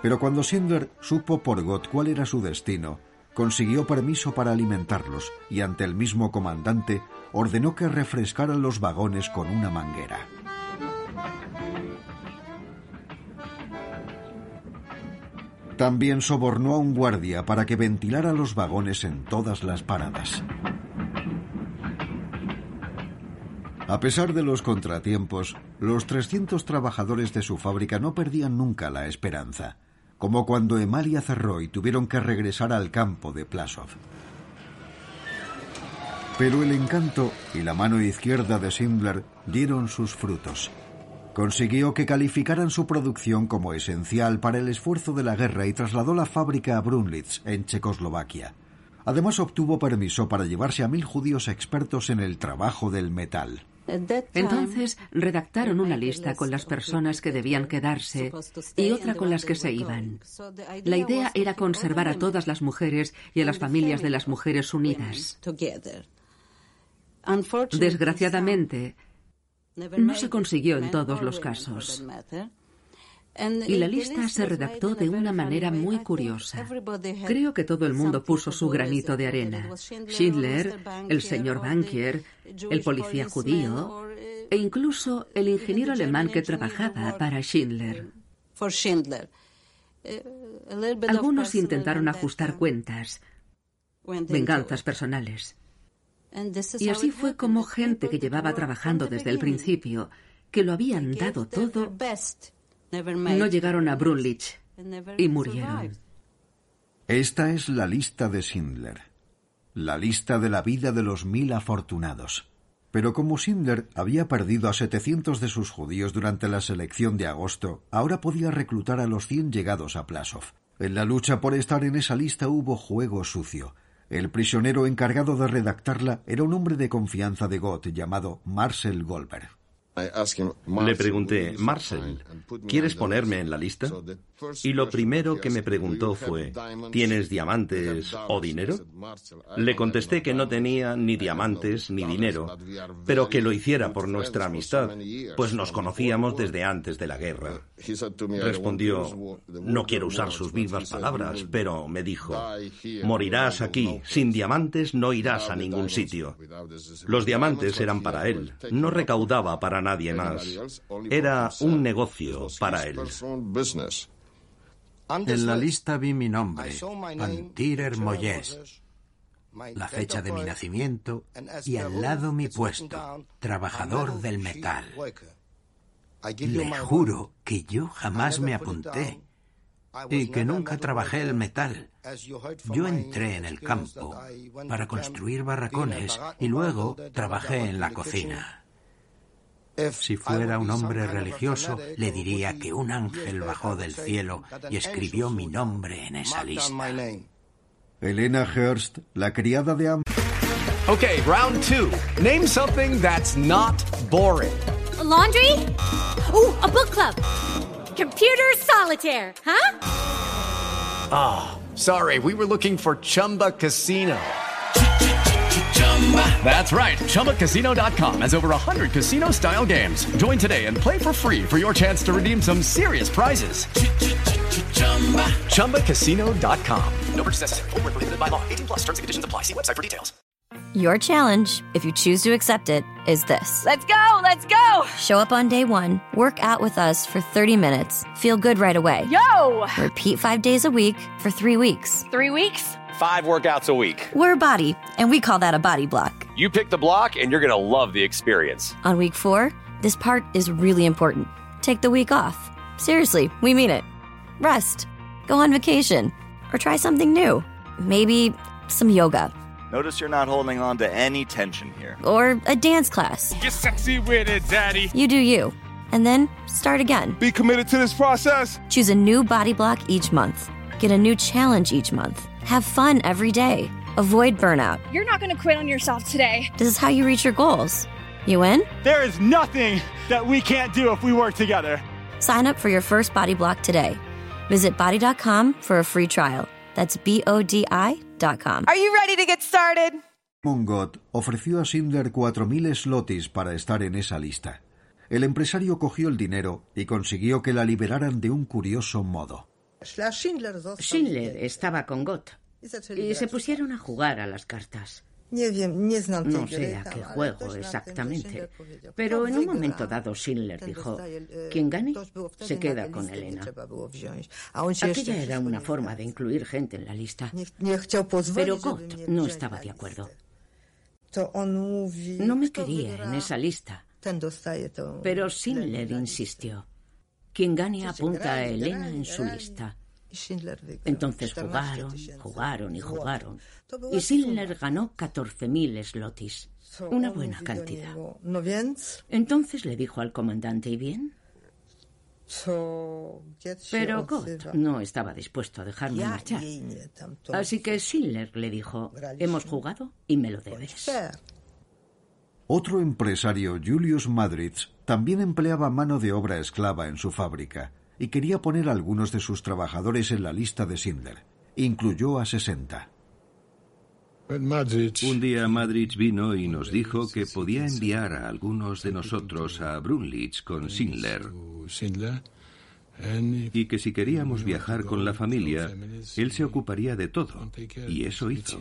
Pero cuando Schindler supo por Gott cuál era su destino, consiguió permiso para alimentarlos y ante el mismo comandante ordenó que refrescaran los vagones con una manguera. También sobornó a un guardia para que ventilara los vagones en todas las paradas. A pesar de los contratiempos, los 300 trabajadores de su fábrica no perdían nunca la esperanza, como cuando Emalia cerró y tuvieron que regresar al campo de Plasov. Pero el encanto y la mano izquierda de Schindler dieron sus frutos consiguió que calificaran su producción como esencial para el esfuerzo de la guerra y trasladó la fábrica a Brunlitz, en Checoslovaquia. Además obtuvo permiso para llevarse a mil judíos expertos en el trabajo del metal. Entonces redactaron una lista con las personas que debían quedarse y otra con las que se iban. La idea era conservar a todas las mujeres y a las familias de las mujeres unidas. Desgraciadamente, no se consiguió en todos los casos. Y la lista se redactó de una manera muy curiosa. Creo que todo el mundo puso su granito de arena. Schindler, el señor Bankier, el policía judío e incluso el ingeniero alemán que trabajaba para Schindler. Algunos intentaron ajustar cuentas, venganzas personales. Y así fue como gente que llevaba trabajando desde el principio, que lo habían dado todo, no llegaron a Brunlich y murieron. Esta es la lista de Schindler, la lista de la vida de los mil afortunados. Pero como Schindler había perdido a 700 de sus judíos durante la selección de agosto, ahora podía reclutar a los 100 llegados a Plasov. En la lucha por estar en esa lista hubo juego sucio. El prisionero encargado de redactarla era un hombre de confianza de Gott llamado Marcel Goldberg. Le pregunté, Marcel, ¿quieres ponerme en la lista? Y lo primero que me preguntó fue, ¿tienes diamantes o dinero? Le contesté que no tenía ni diamantes ni dinero, pero que lo hiciera por nuestra amistad, pues nos conocíamos desde antes de la guerra. Respondió, no quiero usar sus mismas palabras, pero me dijo, morirás aquí, sin diamantes no irás a ningún sitio. Los diamantes eran para él, no recaudaba para nadie más. Era un negocio para él. En la lista vi mi nombre, Pantirer Moyes, la fecha de mi nacimiento y al lado mi puesto, trabajador del metal. Le juro que yo jamás me apunté y que nunca trabajé el metal. Yo entré en el campo para construir barracones y luego trabajé en la cocina. Si fuera un hombre religioso, le diría que un ángel bajó del cielo y escribió mi nombre en esa lista. Elena Hurst, la criada de Am Okay, round two. Name something that's not boring. laundry? Ooh, a book club. Computer solitaire, huh? Ah, oh, sorry, we were looking for Chumba Casino. That's right. ChumbaCasino.com has over 100 casino style games. Join today and play for free for your chance to redeem some serious prizes. ChumbaCasino.com. No purchase necessary. Full prohibited by law. 18 plus terms and conditions apply. See website for details. Your challenge, if you choose to accept it, is this. Let's go! Let's go! Show up on day one, work out with us for 30 minutes, feel good right away. Yo! Repeat five days a week for three weeks. Three weeks? Five workouts a week. We're a Body, and we call that a body block. You pick the block, and you're going to love the experience. On week four, this part is really important. Take the week off. Seriously, we mean it. Rest, go on vacation, or try something new. Maybe some yoga. Notice you're not holding on to any tension here. Or a dance class. Get sexy with it, Daddy. You do you. And then start again. Be committed to this process. Choose a new body block each month. Get a new challenge each month. Have fun every day. Avoid burnout. You're not going to quit on yourself today. This is how you reach your goals. You in? There is nothing that we can't do if we work together. Sign up for your first body block today. Visit body.com for a free trial. That's B O D I.com. Are you ready to get started? Mongot ofreció a Schindler 4.000 slotis para estar en esa lista. El empresario cogió el dinero y consiguió que la liberaran de un curioso modo. Schindler estaba con Gott. Y se pusieron a jugar a las cartas. No sé a qué juego exactamente, pero en un momento dado Schindler dijo, quien gane se queda con Elena. Aquella era una forma de incluir gente en la lista, pero Gott no estaba de acuerdo. No me quería en esa lista, pero Schindler insistió. Quien gane apunta a Elena en su lista. Entonces jugaron, jugaron y jugaron. Y Schindler ganó 14.000 slotis. Una buena cantidad. Entonces le dijo al comandante, ¿y bien? Pero Gott no estaba dispuesto a dejarme marchar. Así que Schindler le dijo, hemos jugado y me lo debes. Otro empresario, Julius Madritz, también empleaba mano de obra esclava en su fábrica y quería poner a algunos de sus trabajadores en la lista de Schindler. Incluyó a 60. Un día Madrid vino y nos dijo que podía enviar a algunos de nosotros a Brunlitz con Schindler y que si queríamos viajar con la familia, él se ocuparía de todo. Y eso hizo.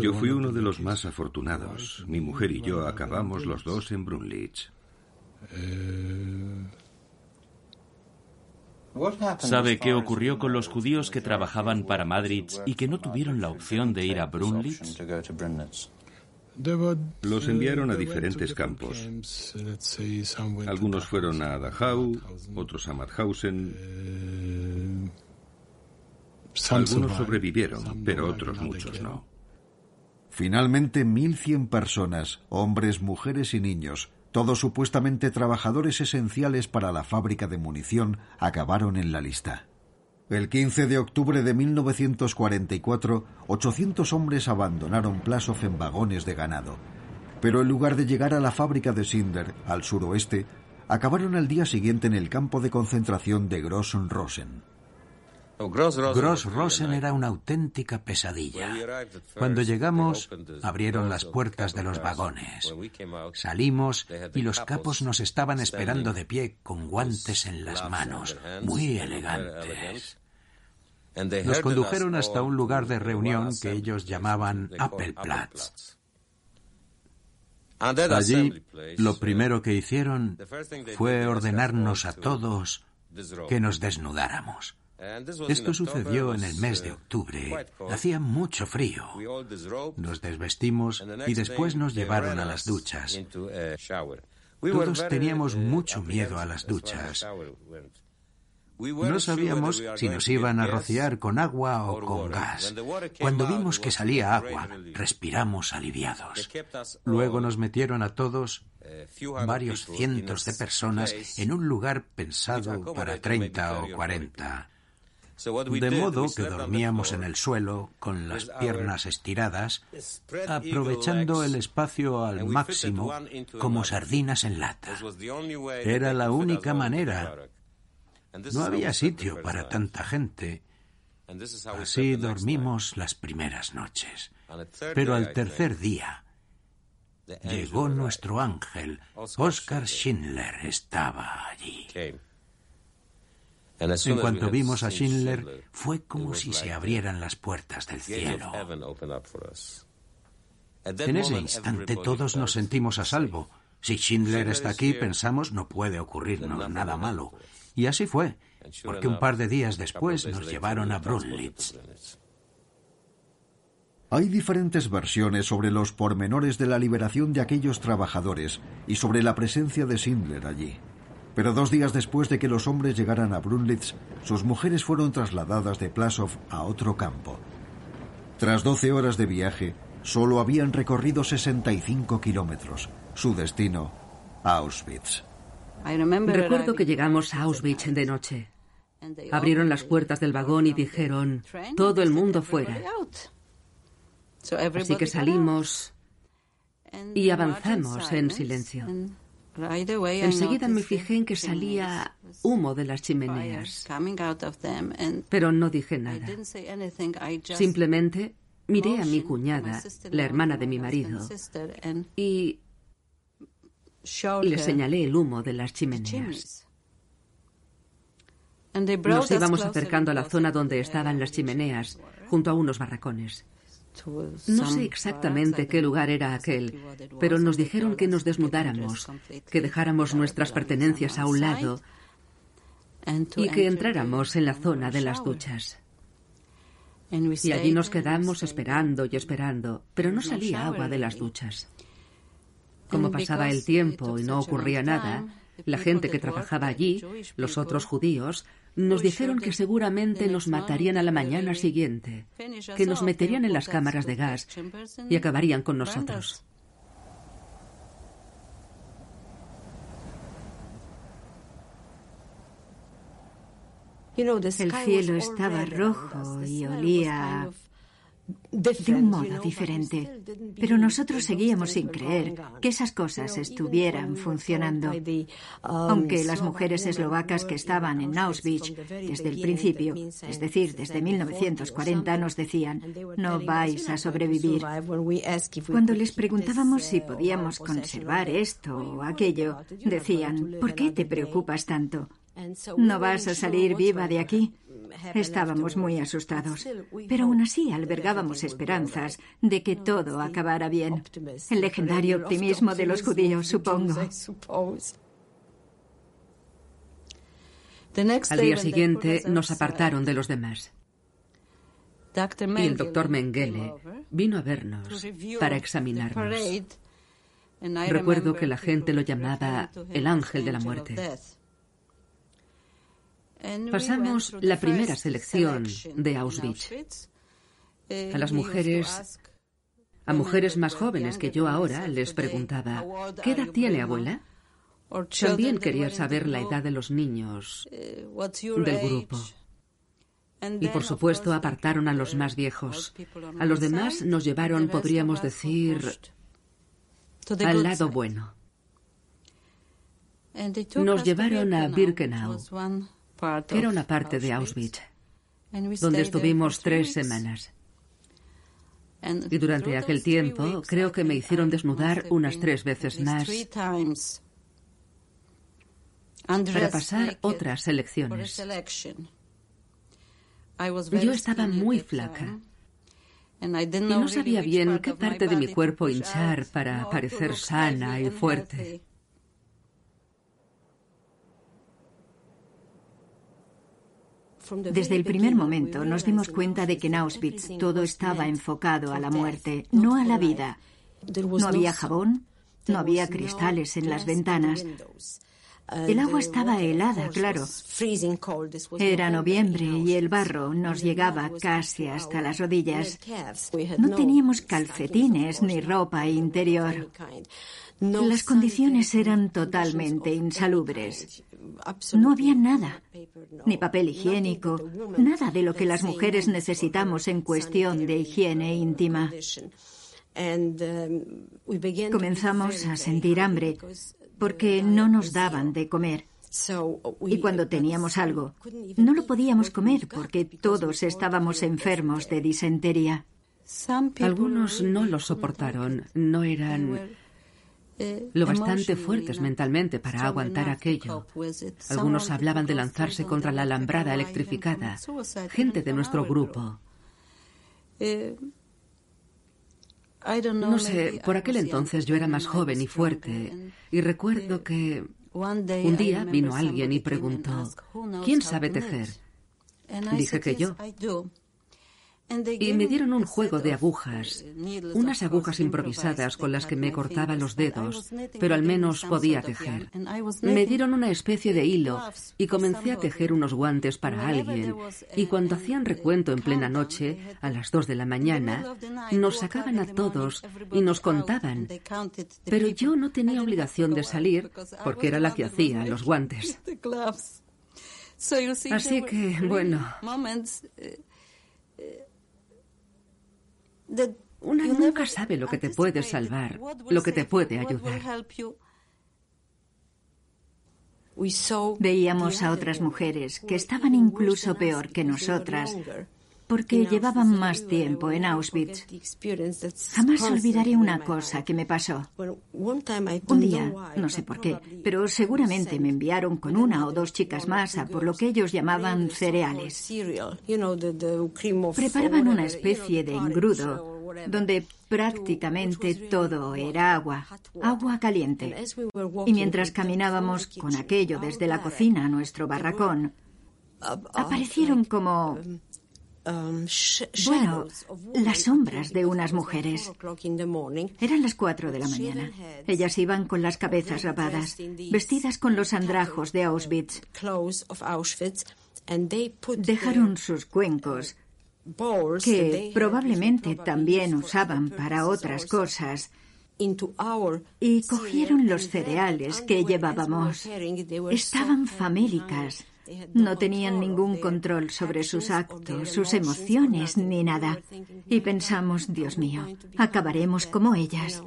Yo fui uno de los más afortunados. Mi mujer y yo acabamos los dos en Brunlitz. ¿Sabe qué ocurrió con los judíos que trabajaban para Madrid y que no tuvieron la opción de ir a Brunlitz? Los enviaron a diferentes campos. Algunos fueron a Dachau, otros a Mauthausen. Algunos sobrevivieron, pero otros muchos no. Finalmente, 1.100 personas, hombres, mujeres y niños, todos supuestamente trabajadores esenciales para la fábrica de munición, acabaron en la lista. El 15 de octubre de 1944, 800 hombres abandonaron Plasov en vagones de ganado. Pero en lugar de llegar a la fábrica de Sinder, al suroeste, acabaron al día siguiente en el campo de concentración de Gross-Rosen. Gross-Rosen era una auténtica pesadilla. Cuando llegamos, abrieron las puertas de los vagones. Salimos y los capos nos estaban esperando de pie con guantes en las manos, muy elegantes. Nos condujeron hasta un lugar de reunión que ellos llamaban Appelplatz. Allí, lo primero que hicieron fue ordenarnos a todos que nos desnudáramos. Esto sucedió en el mes de octubre. Hacía mucho frío. Nos desvestimos y después nos llevaron a las duchas. Todos teníamos mucho miedo a las duchas. No sabíamos si nos iban a rociar con agua o con gas. Cuando vimos que salía agua, respiramos aliviados. Luego nos metieron a todos, varios cientos de personas, en un lugar pensado para 30 o 40. De modo que dormíamos en el suelo, con las piernas estiradas, aprovechando el espacio al máximo, como sardinas en lata. Era la única manera. No había sitio para tanta gente. Así dormimos las primeras noches. Pero al tercer día llegó nuestro ángel. Oscar Schindler estaba allí. En cuanto vimos a Schindler, fue como si se abrieran las puertas del cielo. En ese instante todos nos sentimos a salvo. Si Schindler está aquí, pensamos, no puede ocurrirnos nada malo. Y así fue, porque un par de días después nos llevaron a Brunlitz. Hay diferentes versiones sobre los pormenores de la liberación de aquellos trabajadores y sobre la presencia de Sindler allí. Pero dos días después de que los hombres llegaran a Brunlitz, sus mujeres fueron trasladadas de Plasov a otro campo. Tras 12 horas de viaje, solo habían recorrido 65 kilómetros. Su destino, Auschwitz. Recuerdo que llegamos a Auschwitz de noche. Abrieron las puertas del vagón y dijeron, todo el mundo fuera. Así que salimos y avanzamos en silencio. Enseguida me fijé en que salía humo de las chimeneas, pero no dije nada. Simplemente miré a mi cuñada, la hermana de mi marido, y, le señalé el humo de las chimeneas. Nos íbamos acercando a la zona donde estaban las chimeneas, junto a unos barracones. No sé exactamente qué lugar era aquel, pero nos dijeron que nos desnudáramos, que dejáramos nuestras pertenencias a un lado y que entráramos en la zona de las duchas. Y allí nos quedamos esperando y esperando, pero no salía agua de las duchas. Como pasaba el tiempo y no ocurría nada, la gente que trabajaba allí, los otros judíos, nos dijeron que seguramente nos matarían a la mañana siguiente, que nos meterían en las cámaras de gas y acabarían con nosotros. El cielo estaba rojo y olía de un modo diferente. Pero nosotros seguíamos sin creer que esas cosas estuvieran funcionando. Aunque las mujeres eslovacas que estaban en Auschwitz desde el principio, es decir, desde 1940, nos decían, no vais a sobrevivir. Cuando les preguntábamos si podíamos conservar esto o aquello, decían, ¿por qué te preocupas tanto? ¿No vas a salir viva de aquí? Estábamos muy asustados, pero aún así albergábamos esperanzas de que todo acabara bien. El legendario optimismo de los judíos, supongo. Al día siguiente nos apartaron de los demás. Y el doctor Mengele vino a vernos para examinarnos. Recuerdo que la gente lo llamaba el ángel de la muerte. Pasamos la primera selección de Auschwitz. A las mujeres, a mujeres más jóvenes que yo ahora, les preguntaba, ¿qué edad tiene abuela? También quería saber la edad de los niños del grupo. Y por supuesto apartaron a los más viejos. A los demás nos llevaron, podríamos decir, al lado bueno. Nos llevaron a Birkenau, era una parte de Auschwitz, donde estuvimos tres semanas. Y durante aquel tiempo creo que me hicieron desnudar unas tres veces más para pasar otras elecciones. Yo estaba muy flaca. Y no sabía bien qué parte de mi cuerpo hinchar para parecer sana y fuerte. Desde el primer momento nos dimos cuenta de que en Auschwitz todo estaba enfocado a la muerte, no a la vida. No había jabón, no había cristales en las ventanas. El agua estaba helada, claro. Era noviembre y el barro nos llegaba casi hasta las rodillas. No teníamos calcetines ni ropa interior. Las condiciones eran totalmente insalubres. No había nada, ni papel higiénico, nada de lo que las mujeres necesitamos en cuestión de higiene íntima. Comenzamos a sentir hambre porque no nos daban de comer. Y cuando teníamos algo, no lo podíamos comer porque todos estábamos enfermos de disentería. Algunos no lo soportaron, no eran lo bastante fuertes mentalmente para aguantar aquello. Algunos hablaban de lanzarse contra la alambrada electrificada, gente de nuestro grupo. No sé, por aquel entonces yo era más joven y fuerte, y recuerdo que un día vino alguien y preguntó, ¿quién sabe tejer? Dije que yo. Y me dieron un juego de agujas, unas agujas improvisadas con las que me cortaba los dedos, pero al menos podía tejer. Me dieron una especie de hilo y comencé a tejer unos guantes para alguien, y cuando hacían recuento en plena noche, a las dos de la mañana, nos sacaban a todos y nos contaban, pero yo no tenía obligación de salir porque era la que hacía los guantes. Así que, bueno, una nunca sabe lo que te puede salvar, lo que te puede ayudar. Veíamos a otras mujeres que estaban incluso peor que nosotras porque llevaban más tiempo en Auschwitz. Jamás olvidaré una cosa que me pasó. Un día, no sé por qué, pero seguramente me enviaron con una o dos chicas más a por lo que ellos llamaban cereales. Preparaban una especie de engrudo donde prácticamente todo era agua, agua caliente. Y mientras caminábamos con aquello desde la cocina a nuestro barracón, aparecieron como bueno, las sombras de unas mujeres. Eran las cuatro de la mañana. Ellas iban con las cabezas rapadas, vestidas con los andrajos de Auschwitz. Dejaron sus cuencos, que probablemente también usaban para otras cosas, y cogieron los cereales que llevábamos. Estaban famélicas no tenían ningún control sobre sus actos, sus emociones ni nada. Y pensamos, Dios mío, acabaremos como ellas.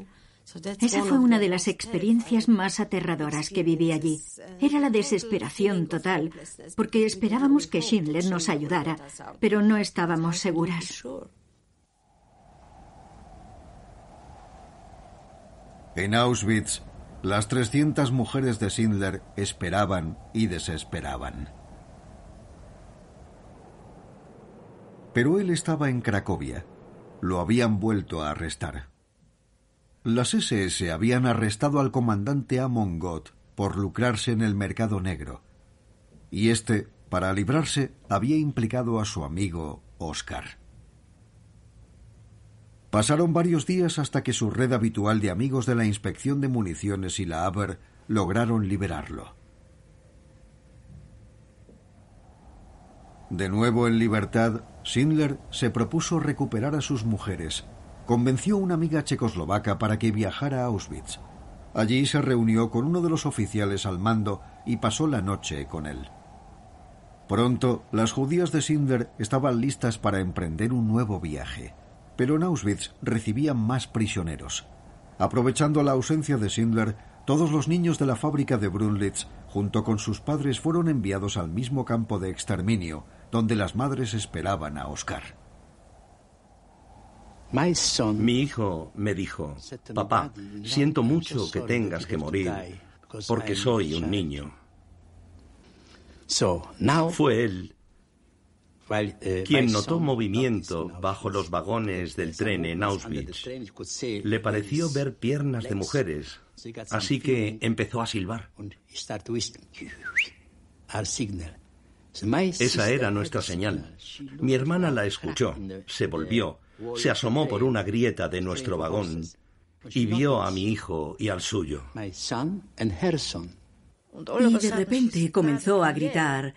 Esa fue una de las experiencias más aterradoras que viví allí. Era la desesperación total, porque esperábamos que Schindler nos ayudara, pero no estábamos seguras. En Auschwitz, las 300 mujeres de Schindler esperaban y desesperaban. Pero él estaba en Cracovia. Lo habían vuelto a arrestar. Las SS habían arrestado al comandante Amon Gott por lucrarse en el mercado negro. Y este, para librarse, había implicado a su amigo Oscar. Pasaron varios días hasta que su red habitual de amigos de la inspección de municiones y la Aber lograron liberarlo. De nuevo en libertad, Schindler se propuso recuperar a sus mujeres. Convenció a una amiga checoslovaca para que viajara a Auschwitz. Allí se reunió con uno de los oficiales al mando y pasó la noche con él. Pronto, las judías de Schindler estaban listas para emprender un nuevo viaje pero en Auschwitz recibían más prisioneros. Aprovechando la ausencia de Schindler, todos los niños de la fábrica de Brunlitz, junto con sus padres, fueron enviados al mismo campo de exterminio, donde las madres esperaban a Oscar. Mi hijo me dijo, papá, siento mucho que tengas que morir, porque soy un niño. Fue él Quien notó movimiento bajo los vagones del tren en Auschwitz le pareció ver piernas de mujeres, así que empezó a silbar. Esa era nuestra señal. Mi hermana la escuchó, se volvió, se asomó por una grieta de nuestro vagón y vio a mi hijo y al suyo. Y de repente comenzó a gritar,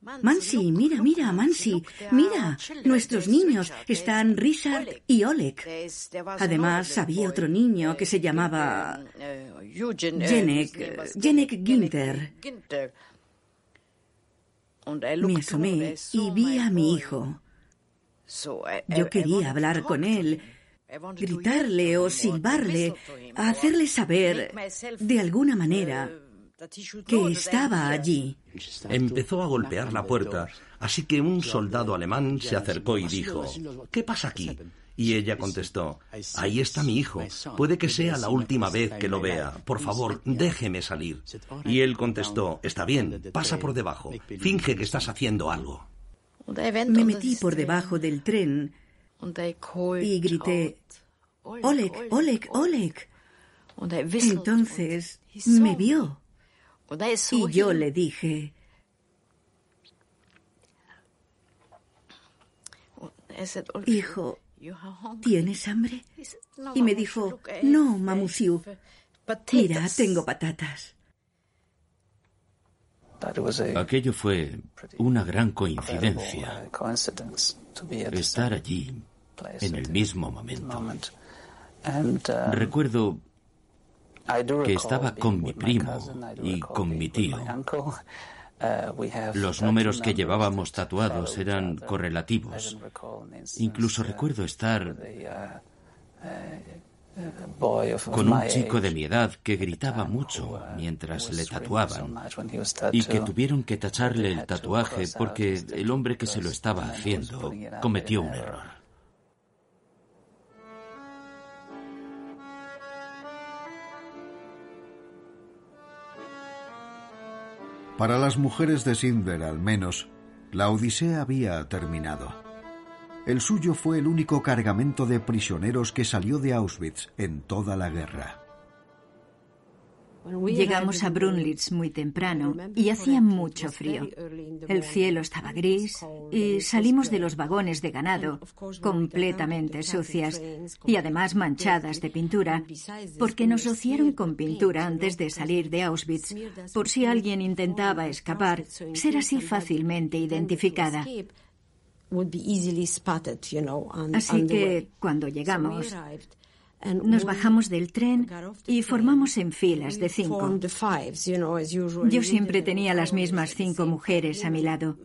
Mansi, mira, mira, Mansi, mira, nuestros niños están Richard y Oleg. Además, había otro niño que se llamaba Jenek, Jenek Ginter. Me asomé y vi a mi hijo. Yo quería hablar con él, gritarle o silbarle, hacerle saber, de alguna manera, que estaba allí. Empezó a golpear la puerta, así que un soldado alemán se acercó y dijo, ¿qué pasa aquí? Y ella contestó, ahí está mi hijo, puede que sea la última vez que lo vea, por favor, déjeme salir. Y él contestó, está bien, pasa por debajo, finge que estás haciendo algo. Me metí por debajo del tren y grité, Oleg, Oleg, Oleg. Entonces me vio. Y yo le dije, hijo, ¿tienes hambre? Y me dijo, no, mamusiu, mira, tengo patatas. Aquello fue una gran coincidencia. Estar allí en el mismo momento. Recuerdo que estaba con mi primo y con mi tío. Los números que llevábamos tatuados eran correlativos. Incluso recuerdo estar con un chico de mi edad que gritaba mucho mientras le tatuaban y que tuvieron que tacharle el tatuaje porque el hombre que se lo estaba haciendo cometió un error. Para las mujeres de Sindler, al menos, la Odisea había terminado. El suyo fue el único cargamento de prisioneros que salió de Auschwitz en toda la guerra. Llegamos a Brunlitz muy temprano y hacía mucho frío. El cielo estaba gris y salimos de los vagones de ganado completamente sucias y además manchadas de pintura porque nos rociaron con pintura antes de salir de Auschwitz por si alguien intentaba escapar, ser así fácilmente identificada. Así que cuando llegamos, nos bajamos del tren y formamos en filas de cinco. Yo siempre tenía las mismas cinco mujeres a mi lado.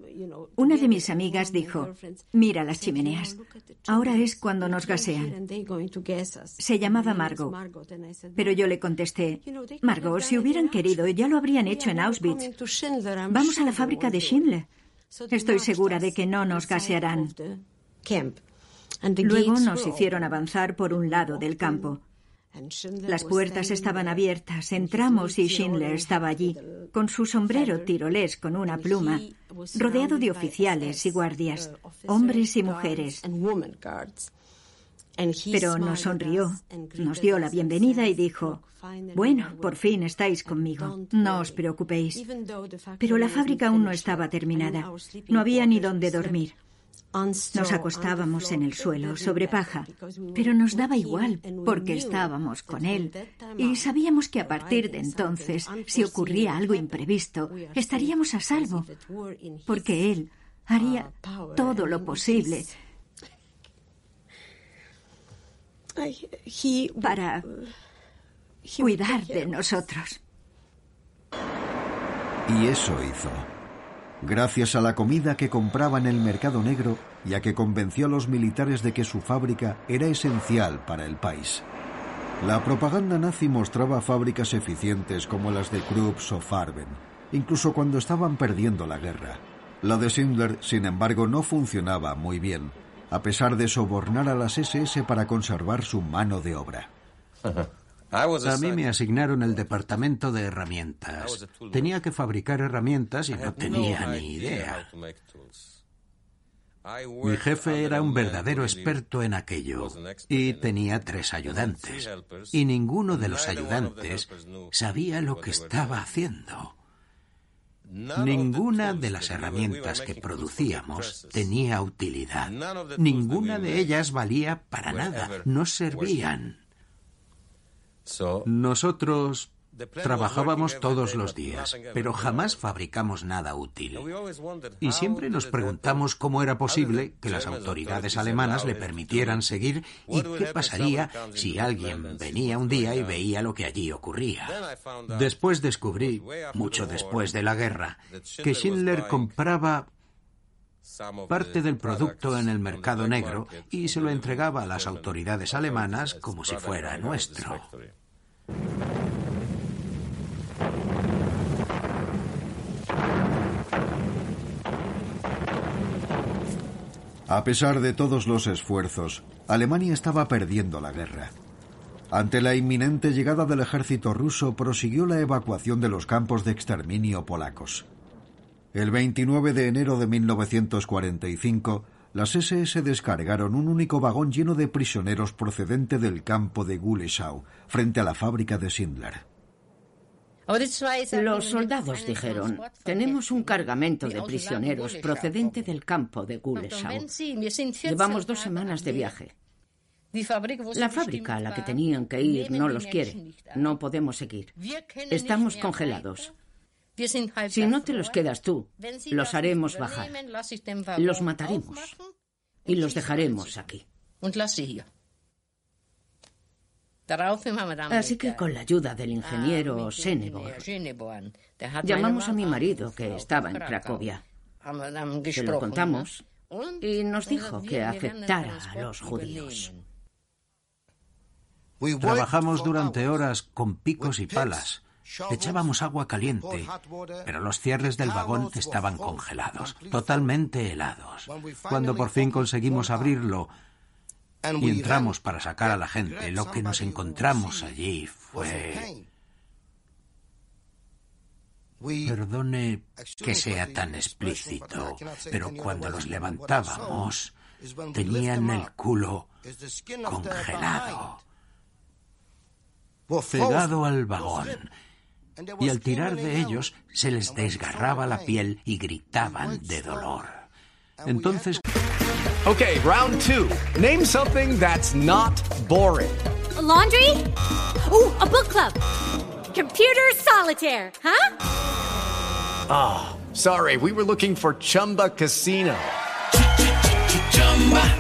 Una de mis amigas dijo, mira las chimeneas, ahora es cuando nos gasean. Se llamaba Margot. Pero yo le contesté, Margot, si hubieran querido, ya lo habrían hecho en Auschwitz. Vamos a la fábrica de Schindler. Estoy segura de que no nos gasearán. Luego nos hicieron avanzar por un lado del campo. Las puertas estaban abiertas, entramos y Schindler estaba allí, con su sombrero tirolés con una pluma, rodeado de oficiales y guardias, hombres y mujeres. Pero nos sonrió, nos dio la bienvenida y dijo, bueno, por fin estáis conmigo, no os preocupéis. Pero la fábrica aún no estaba terminada, no había ni dónde dormir. Nos acostábamos en el suelo sobre paja, pero nos daba igual porque estábamos con él y sabíamos que a partir de entonces, si ocurría algo imprevisto, estaríamos a salvo, porque él haría todo lo posible para cuidar de nosotros. Y eso hizo. Gracias a la comida que compraba en el mercado negro y a que convenció a los militares de que su fábrica era esencial para el país. La propaganda nazi mostraba fábricas eficientes como las de Krups o Farben, incluso cuando estaban perdiendo la guerra. La de Schindler, sin embargo, no funcionaba muy bien, a pesar de sobornar a las SS para conservar su mano de obra. A mí me asignaron el departamento de herramientas. Tenía que fabricar herramientas y no tenía ni idea. Mi jefe era un verdadero experto en aquello y tenía tres ayudantes. Y ninguno de los ayudantes sabía lo que estaba haciendo. Ninguna de las herramientas que producíamos tenía utilidad. Ninguna de ellas valía para nada. No servían. Nosotros trabajábamos todos los días, pero jamás fabricamos nada útil. Y siempre nos preguntamos cómo era posible que las autoridades alemanas le permitieran seguir y qué pasaría si alguien venía un día y veía lo que allí ocurría. Después descubrí, mucho después de la guerra, que Schindler compraba parte del producto en el mercado negro y se lo entregaba a las autoridades alemanas como si fuera nuestro. A pesar de todos los esfuerzos, Alemania estaba perdiendo la guerra. Ante la inminente llegada del ejército ruso, prosiguió la evacuación de los campos de exterminio polacos. El 29 de enero de 1945, las SS descargaron un único vagón lleno de prisioneros procedente del campo de Guleschau, frente a la fábrica de Schindler. Los soldados dijeron, tenemos un cargamento de prisioneros procedente del campo de Gulesau. Llevamos dos semanas de viaje. La fábrica a la que tenían que ir no los quiere. No podemos seguir. Estamos congelados. Si no te los quedas tú, los haremos bajar. Los mataremos y los dejaremos aquí. Así que con la ayuda del ingeniero Senebor, llamamos a mi marido que estaba en Cracovia. Se lo contamos y nos dijo que aceptara a los judíos. Trabajamos durante horas con picos y palas. Echábamos agua caliente, pero los cierres del vagón estaban congelados, totalmente helados. Cuando por fin conseguimos abrirlo y entramos para sacar a la gente, lo que nos encontramos allí fue... Perdone que sea tan explícito, pero cuando los levantábamos tenían el culo congelado, pegado al vagón, y al tirar de ellos se les desgarraba la piel y gritaban de dolor. Entonces... Okay, round two. Name something that's not boring. A laundry? Ooh, a book club. Computer solitaire, huh? Ah, oh, sorry, we were looking for Chumba Casino.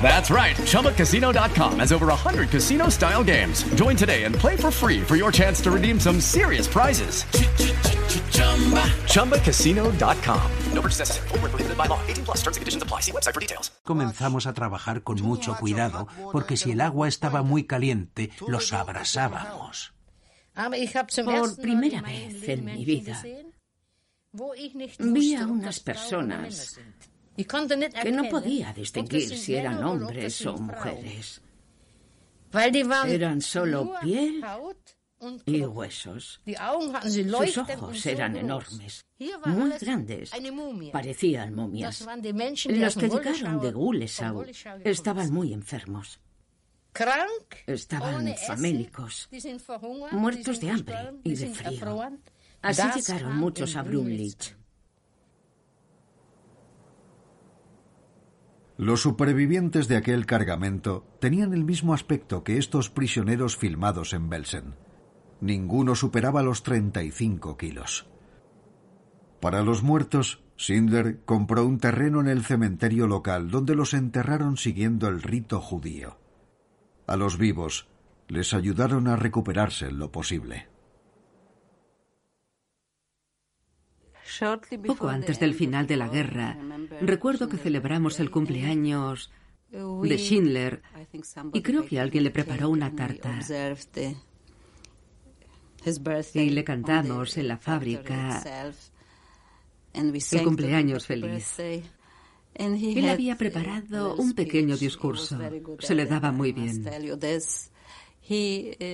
That's right. ChumbaCasino.com has over 100 casino style games. Join today and play for free for your chance to redeem some serious prizes. ChumbaCasino.com. No purchase necessary. Full prohibited by law. 18 plus terms and conditions apply. See website for details. Comenzamos a trabajar con mucho cuidado porque si el agua estaba muy caliente, los abrasábamos. Por primera vez en mi vida, vi a unas personas que no podía distinguir si eran hombres o mujeres. Eran solo piel y huesos. Sus ojos eran enormes, muy grandes, parecían momias. Los que llegaron de Gulesau estaban muy enfermos. Estaban famélicos, muertos de hambre y de frío. Así llegaron muchos a Brumlich. Los supervivientes de aquel cargamento tenían el mismo aspecto que estos prisioneros filmados en Belsen. Ninguno superaba los 35 kilos. Para los muertos, Schindler compró un terreno en el cementerio local donde los enterraron siguiendo el rito judío. A los vivos les ayudaron a recuperarse en lo posible. Poco antes del final de la guerra, recuerdo que celebramos el cumpleaños de Schindler y creo que alguien le preparó una tarta. Y le cantamos en la fábrica el cumpleaños feliz. Él había preparado un pequeño discurso. Se le daba muy bien.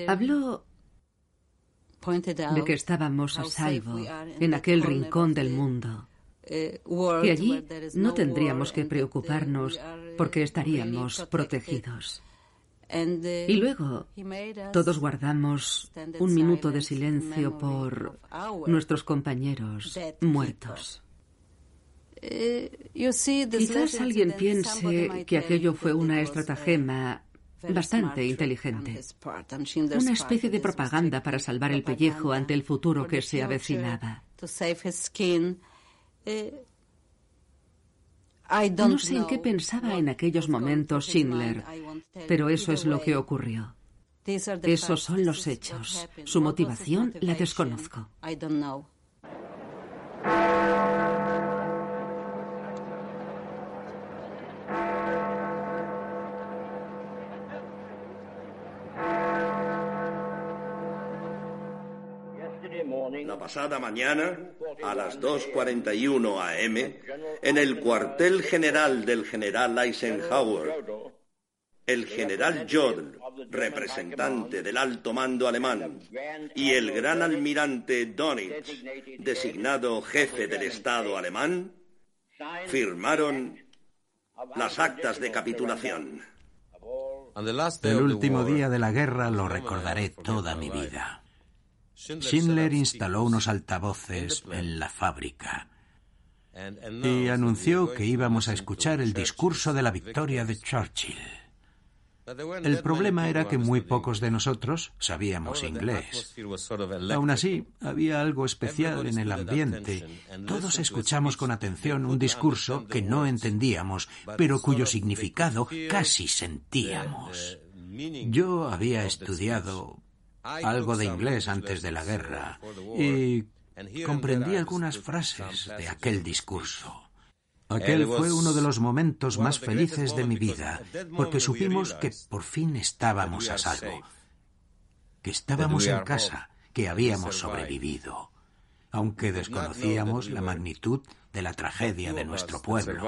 Habló de que estábamos a salvo en aquel rincón del mundo, que allí no tendríamos que preocuparnos porque estaríamos protegidos. Y luego todos guardamos un minuto de silencio por nuestros compañeros muertos. Quizás alguien piense que aquello fue una estratagema bastante inteligente. Una especie de propaganda para salvar el pellejo ante el futuro que se avecinaba. No sé en qué pensaba en aquellos momentos Schindler, pero eso es lo que ocurrió. Esos son los hechos. Su motivación la desconozco. Pasada mañana, a las 2.41 am, en el cuartel general del general Eisenhower, el general Jodl, representante del alto mando alemán, y el gran almirante Donitz, designado jefe del Estado alemán, firmaron las actas de capitulación. El último día de la guerra lo recordaré toda mi vida. Schindler instaló unos altavoces en la fábrica y anunció que íbamos a escuchar el discurso de la victoria de Churchill. El problema era que muy pocos de nosotros sabíamos inglés. Aún así, había algo especial en el ambiente. Todos escuchamos con atención un discurso que no entendíamos, pero cuyo significado casi sentíamos. Yo había estudiado algo de inglés antes de la guerra y comprendí algunas frases de aquel discurso. Aquel fue uno de los momentos más felices de mi vida, porque supimos que por fin estábamos a salvo, que estábamos en casa, que habíamos sobrevivido, aunque desconocíamos la magnitud de la tragedia de nuestro pueblo.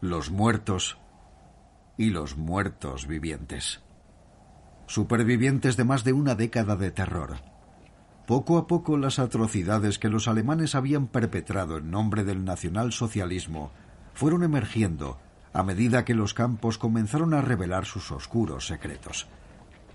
Los muertos y los muertos vivientes. Supervivientes de más de una década de terror poco a poco las atrocidades que los alemanes habían perpetrado en nombre del nacionalsocialismo fueron emergiendo a medida que los campos comenzaron a revelar sus oscuros secretos.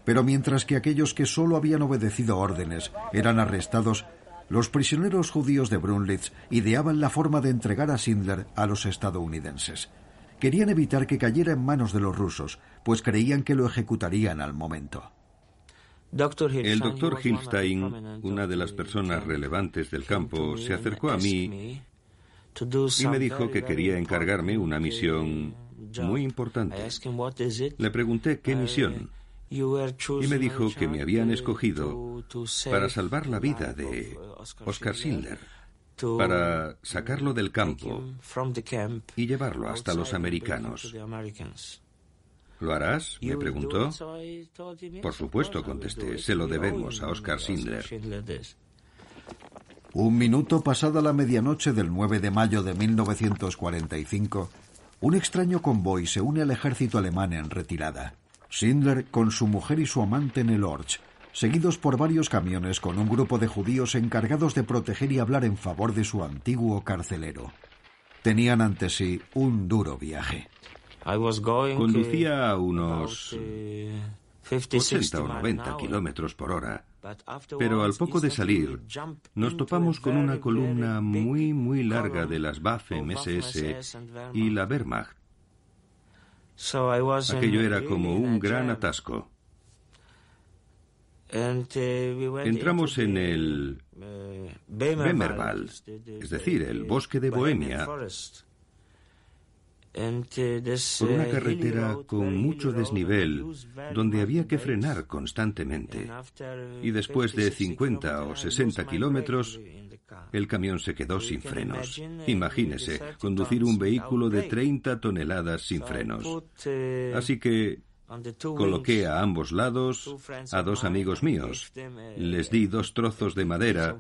Pero mientras que aquellos que solo habían obedecido órdenes eran arrestados, los prisioneros judíos de Brunlitz ideaban la forma de entregar a Schindler a los estadounidenses. Querían evitar que cayera en manos de los rusos, pues creían que lo ejecutarían al momento. El doctor Hilstein, una de las personas relevantes del campo, se acercó a mí y me dijo que quería encargarme una misión muy importante. Le pregunté qué misión y me dijo que me habían escogido para salvar la vida de Oscar Schindler, para sacarlo del campo y llevarlo hasta los americanos. ¿Lo harás? me preguntó. Por supuesto, contesté. Se lo debemos a Oscar Schindler. Un minuto pasada la medianoche del 9 de mayo de 1945, un extraño convoy se une al ejército alemán en retirada. Schindler con su mujer y su amante en el Orch, seguidos por varios camiones con un grupo de judíos encargados de proteger y hablar en favor de su antiguo carcelero. Tenían ante sí un duro viaje. Conducía a unos 80 o 90 kilómetros por hora. Pero al poco de salir, nos topamos con una columna muy, muy larga de las Waffen SS y la Wehrmacht. Aquello era como un gran atasco. Entramos en el Bemerwald, es decir, el bosque de Bohemia, por una carretera con mucho desnivel donde había que frenar constantemente. Y después de 50 o 60 kilómetros, el camión se quedó sin frenos. Imagínese, conducir un vehículo de 30 toneladas sin frenos. Así que coloqué a ambos lados a dos amigos míos. Les di dos trozos de madera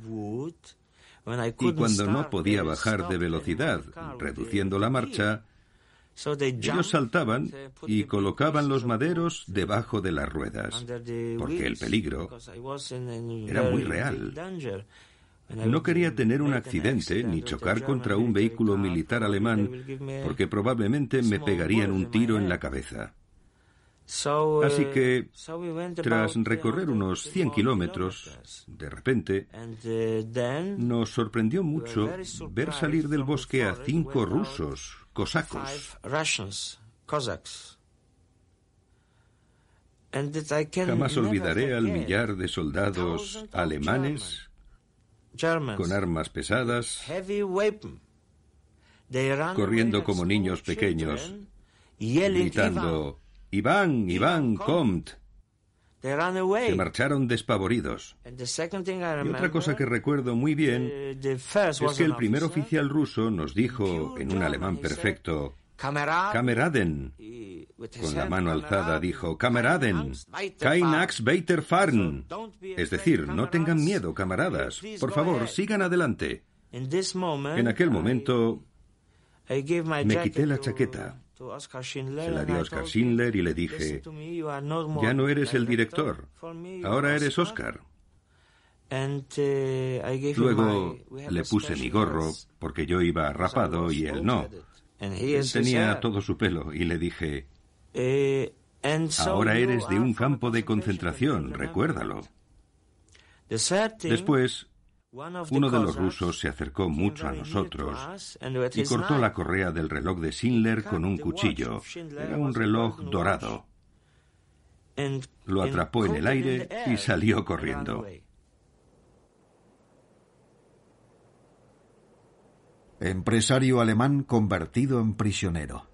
y cuando no podía bajar de velocidad, reduciendo la marcha, ellos saltaban y colocaban los maderos debajo de las ruedas, porque el peligro era muy real. No quería tener un accidente ni chocar contra un vehículo militar alemán, porque probablemente me pegarían un tiro en la cabeza. Así que, tras recorrer unos 100 kilómetros, de repente, nos sorprendió mucho ver salir del bosque a cinco rusos cosacos. Jamás olvidaré al millar de soldados alemanes con armas pesadas, corriendo como niños pequeños, gritando Iván, Iván, comte. Se marcharon despavoridos. Y otra cosa que recuerdo muy bien es que el primer oficial ruso nos dijo en un alemán perfecto, Kameraden. Con la mano alzada dijo, Kameraden, kein Ax weiter fahren. Es decir, no tengan miedo, camaradas. Por favor, sigan adelante. En aquel momento me quité la chaqueta se la di a Oscar Schindler y le dije, ya no eres el director, ahora eres Oscar. Luego le puse mi gorro porque yo iba rapado y él no. Él tenía todo su pelo y le dije, Ahora eres de un campo de concentración, recuérdalo. Después, uno de los rusos se acercó mucho a nosotros y cortó la correa del reloj de Schindler con un cuchillo. Era un reloj dorado. Lo atrapó en el aire y salió corriendo. Empresario alemán convertido en prisionero.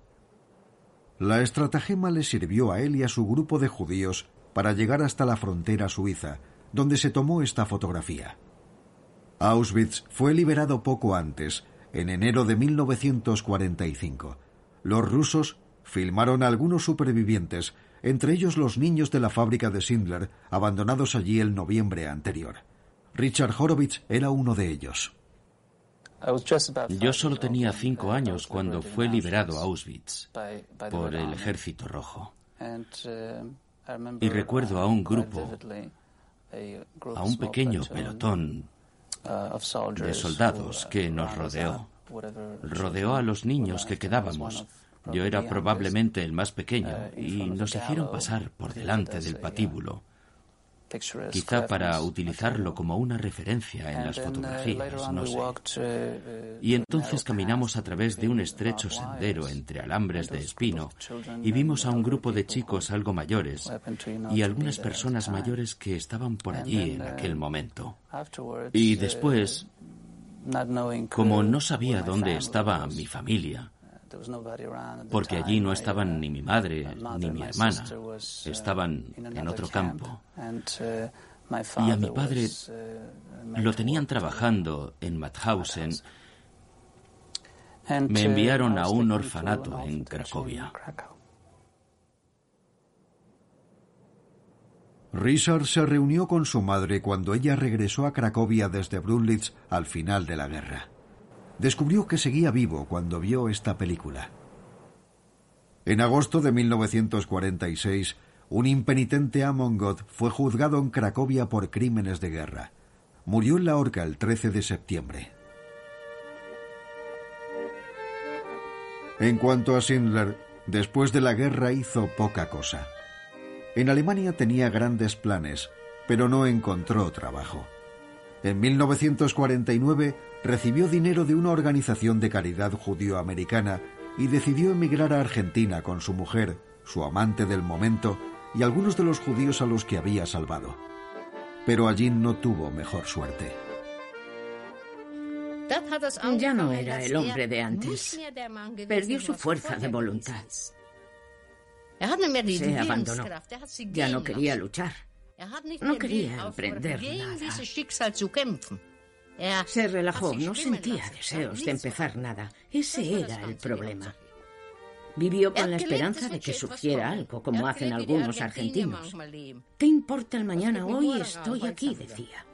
La estratagema le sirvió a él y a su grupo de judíos para llegar hasta la frontera suiza, donde se tomó esta fotografía. Auschwitz fue liberado poco antes, en enero de 1945. Los rusos filmaron a algunos supervivientes, entre ellos los niños de la fábrica de Schindler, abandonados allí el noviembre anterior. Richard Horowitz era uno de ellos. Yo solo tenía cinco años cuando fue liberado Auschwitz por el Ejército Rojo. Y recuerdo a un grupo, a un pequeño pelotón de soldados que nos rodeó. Rodeó a los niños que quedábamos. Yo era probablemente el más pequeño y nos hicieron pasar por delante del patíbulo quizá para utilizarlo como una referencia en las fotografías, no sé. Y entonces caminamos a través de un estrecho sendero entre alambres de espino y vimos a un grupo de chicos algo mayores y algunas personas mayores que estaban por allí en aquel momento. Y después, como no sabía dónde estaba mi familia, porque allí no estaban ni mi madre ni mi hermana, estaban en otro campo. Y a mi padre lo tenían trabajando en Mauthausen. Me enviaron a un orfanato en Cracovia. Richard se reunió con su madre cuando ella regresó a Cracovia desde Brunlitz al final de la guerra descubrió que seguía vivo cuando vio esta película. En agosto de 1946, un impenitente Amon God fue juzgado en Cracovia por crímenes de guerra. Murió en la horca el 13 de septiembre. En cuanto a Schindler, después de la guerra hizo poca cosa. En Alemania tenía grandes planes, pero no encontró trabajo. En 1949 recibió dinero de una organización de caridad judío-americana y decidió emigrar a Argentina con su mujer, su amante del momento y algunos de los judíos a los que había salvado. Pero allí no tuvo mejor suerte. Ya no era el hombre de antes. Perdió su fuerza de voluntad. Se abandonó. Ya no quería luchar. No quería emprender nada. Se relajó, no sentía deseos de empezar nada. Ese era el problema. Vivió con la esperanza de que surgiera algo, como hacen algunos argentinos. ¿Qué importa el mañana? Hoy estoy aquí, decía.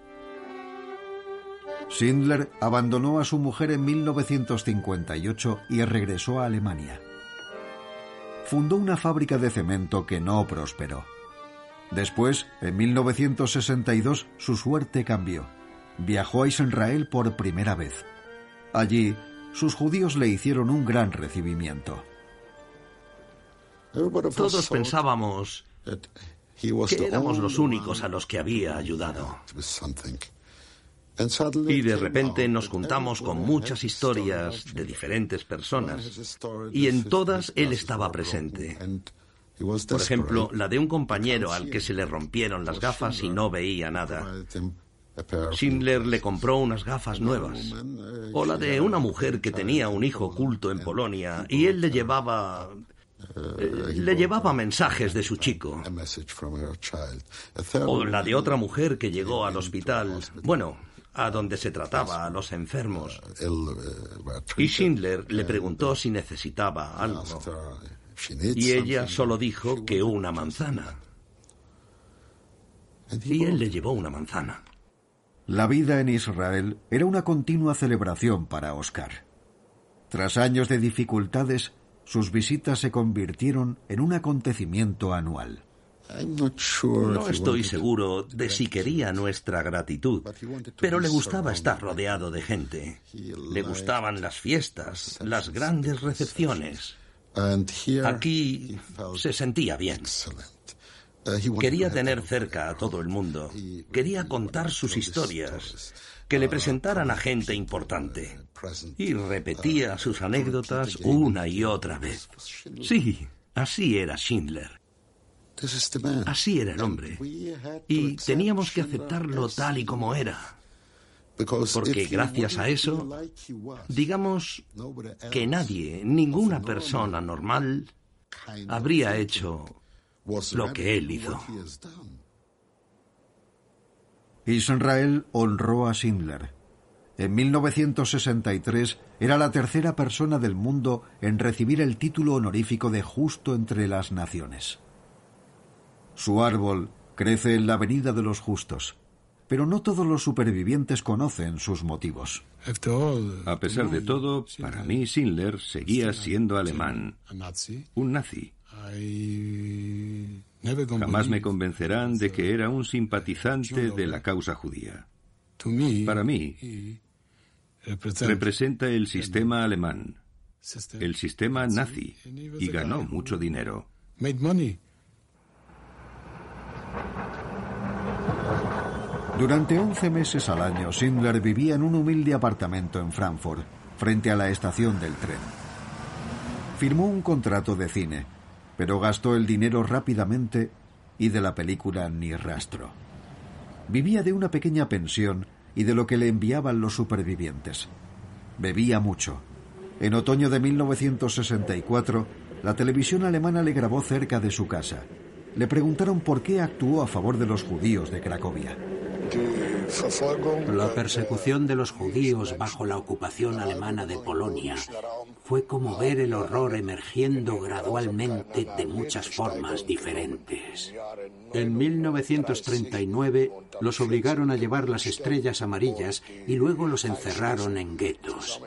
Schindler abandonó a su mujer en 1958 y regresó a Alemania. Fundó una fábrica de cemento que no prosperó. Después, en 1962, su suerte cambió. Viajó a Israel por primera vez. Allí, sus judíos le hicieron un gran recibimiento. Todos pensábamos que éramos los únicos a los que había ayudado. Y de repente nos juntamos con muchas historias de diferentes personas y en todas él estaba presente. Por ejemplo, la de un compañero al que se le rompieron las gafas y no veía nada. Schindler le compró unas gafas nuevas. O la de una mujer que tenía un hijo oculto en Polonia y él le llevaba eh, le llevaba mensajes de su chico. O la de otra mujer que llegó al hospital, bueno, a donde se trataba a los enfermos. Y Schindler le preguntó si necesitaba algo. Y ella solo dijo que una manzana. Y él le llevó una manzana. La vida en Israel era una continua celebración para Oscar. Tras años de dificultades, sus visitas se convirtieron en un acontecimiento anual. No estoy seguro de si quería nuestra gratitud, pero le gustaba estar rodeado de gente. Le gustaban las fiestas, las grandes recepciones. Aquí se sentía bien. Quería tener cerca a todo el mundo. Quería contar sus historias, que le presentaran a gente importante. Y repetía sus anécdotas una y otra vez. Sí, así era Schindler. Así era el hombre. Y teníamos que aceptarlo tal y como era. Porque gracias a eso, digamos que nadie, ninguna persona normal, habría hecho lo que él hizo. Israel honró a Schindler. En 1963 era la tercera persona del mundo en recibir el título honorífico de Justo entre las Naciones. Su árbol crece en la Avenida de los Justos, pero no todos los supervivientes conocen sus motivos. A pesar de todo, para mí Schindler seguía siendo alemán, un nazi. Jamás me convencerán de que era un simpatizante de la causa judía. Para mí, representa el sistema alemán, el sistema nazi, y ganó mucho dinero. Durante 11 meses al año, Schindler vivía en un humilde apartamento en Frankfurt, frente a la estación del tren. Firmó un contrato de cine, pero gastó el dinero rápidamente y de la película ni rastro. Vivía de una pequeña pensión y de lo que le enviaban los supervivientes. Bebía mucho. En otoño de 1964, la televisión alemana le grabó cerca de su casa. Le preguntaron por qué actuó a favor de los judíos de Cracovia. La persecución de los judíos bajo la ocupación alemana de Polonia fue como ver el horror emergiendo gradualmente de muchas formas diferentes. En 1939 los obligaron a llevar las estrellas amarillas y luego los encerraron en guetos.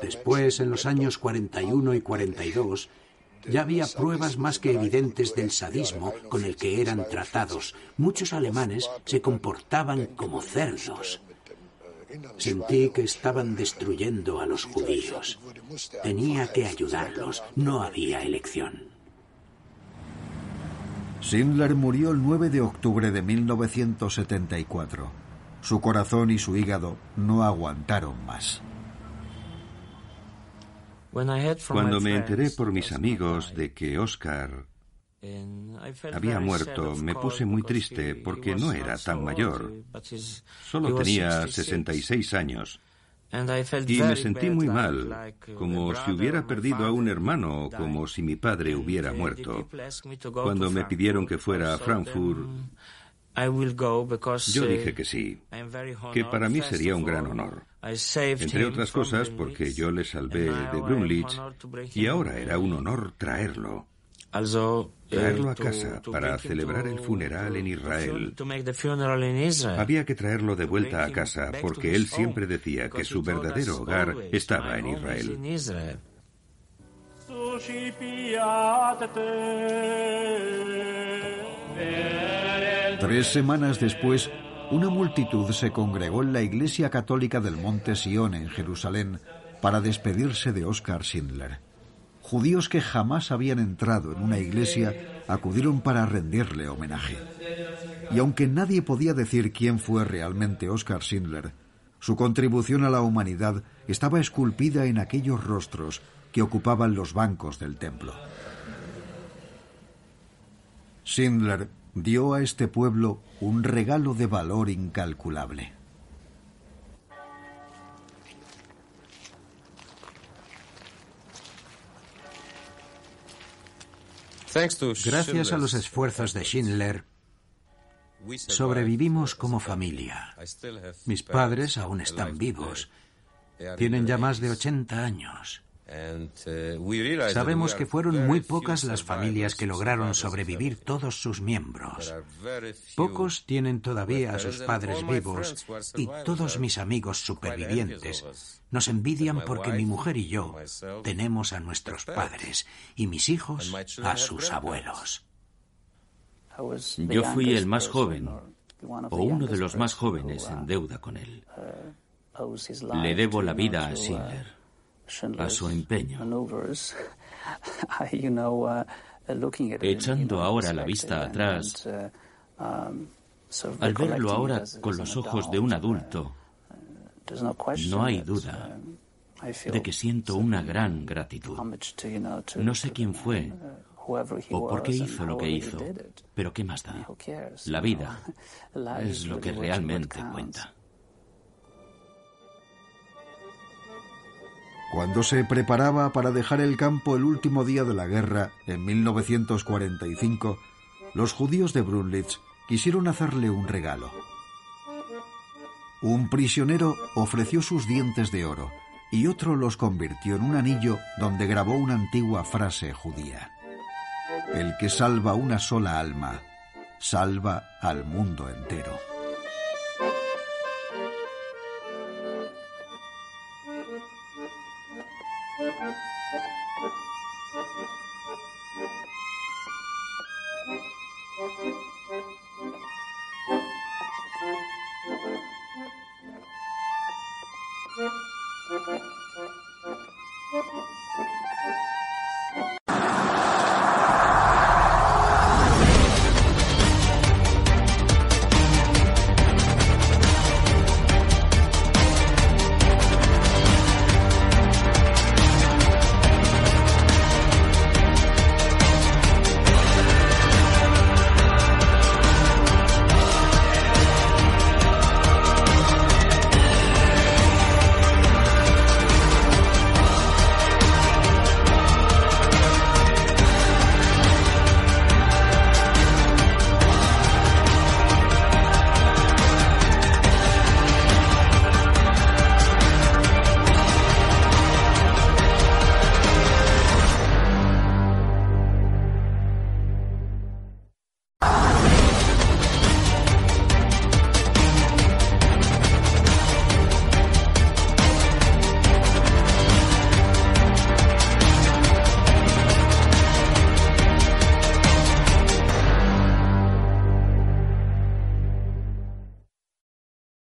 Después, en los años 41 y 42, ya había pruebas más que evidentes del sadismo con el que eran tratados. Muchos alemanes se comportaban como cerdos. Sentí que estaban destruyendo a los judíos. Tenía que ayudarlos. No había elección. Schindler murió el 9 de octubre de 1974. Su corazón y su hígado no aguantaron más. Cuando me enteré por mis amigos de que Oscar había muerto, me puse muy triste porque no era tan mayor. Solo tenía 66 años. Y me sentí muy mal, como si hubiera perdido a un hermano o como si mi padre hubiera muerto. Cuando me pidieron que fuera a Frankfurt, yo dije que sí, que para mí sería un gran honor. Entre otras cosas porque yo le salvé de Brunlich y ahora era un honor traerlo. Traerlo a casa para celebrar el funeral en Israel. Había que traerlo de vuelta a casa porque él siempre decía que su verdadero hogar estaba en Israel. Tres semanas después, una multitud se congregó en la iglesia católica del Monte Sion en Jerusalén para despedirse de Oscar Schindler. Judíos que jamás habían entrado en una iglesia acudieron para rendirle homenaje. Y aunque nadie podía decir quién fue realmente Oscar Schindler, su contribución a la humanidad estaba esculpida en aquellos rostros que ocupaban los bancos del templo. Schindler dio a este pueblo un regalo de valor incalculable. Gracias a los esfuerzos de Schindler, sobrevivimos como familia. Mis padres aún están vivos. Tienen ya más de 80 años. Sabemos que fueron muy pocas las familias que lograron sobrevivir todos sus miembros. Pocos tienen todavía a sus padres vivos y todos mis amigos supervivientes nos envidian porque mi mujer y yo tenemos a nuestros padres y mis hijos a sus abuelos. Yo fui el más joven, o uno de los más jóvenes en deuda con él. Le debo la vida a Schindler a su empeño. Echando ahora la vista atrás, al verlo ahora con los ojos de un adulto, no hay duda de que siento una gran gratitud. No sé quién fue o por qué hizo lo que hizo, pero ¿qué más da? La vida es lo que realmente cuenta. Cuando se preparaba para dejar el campo el último día de la guerra, en 1945, los judíos de Brunlitz quisieron hacerle un regalo. Un prisionero ofreció sus dientes de oro y otro los convirtió en un anillo donde grabó una antigua frase judía. El que salva una sola alma, salva al mundo entero.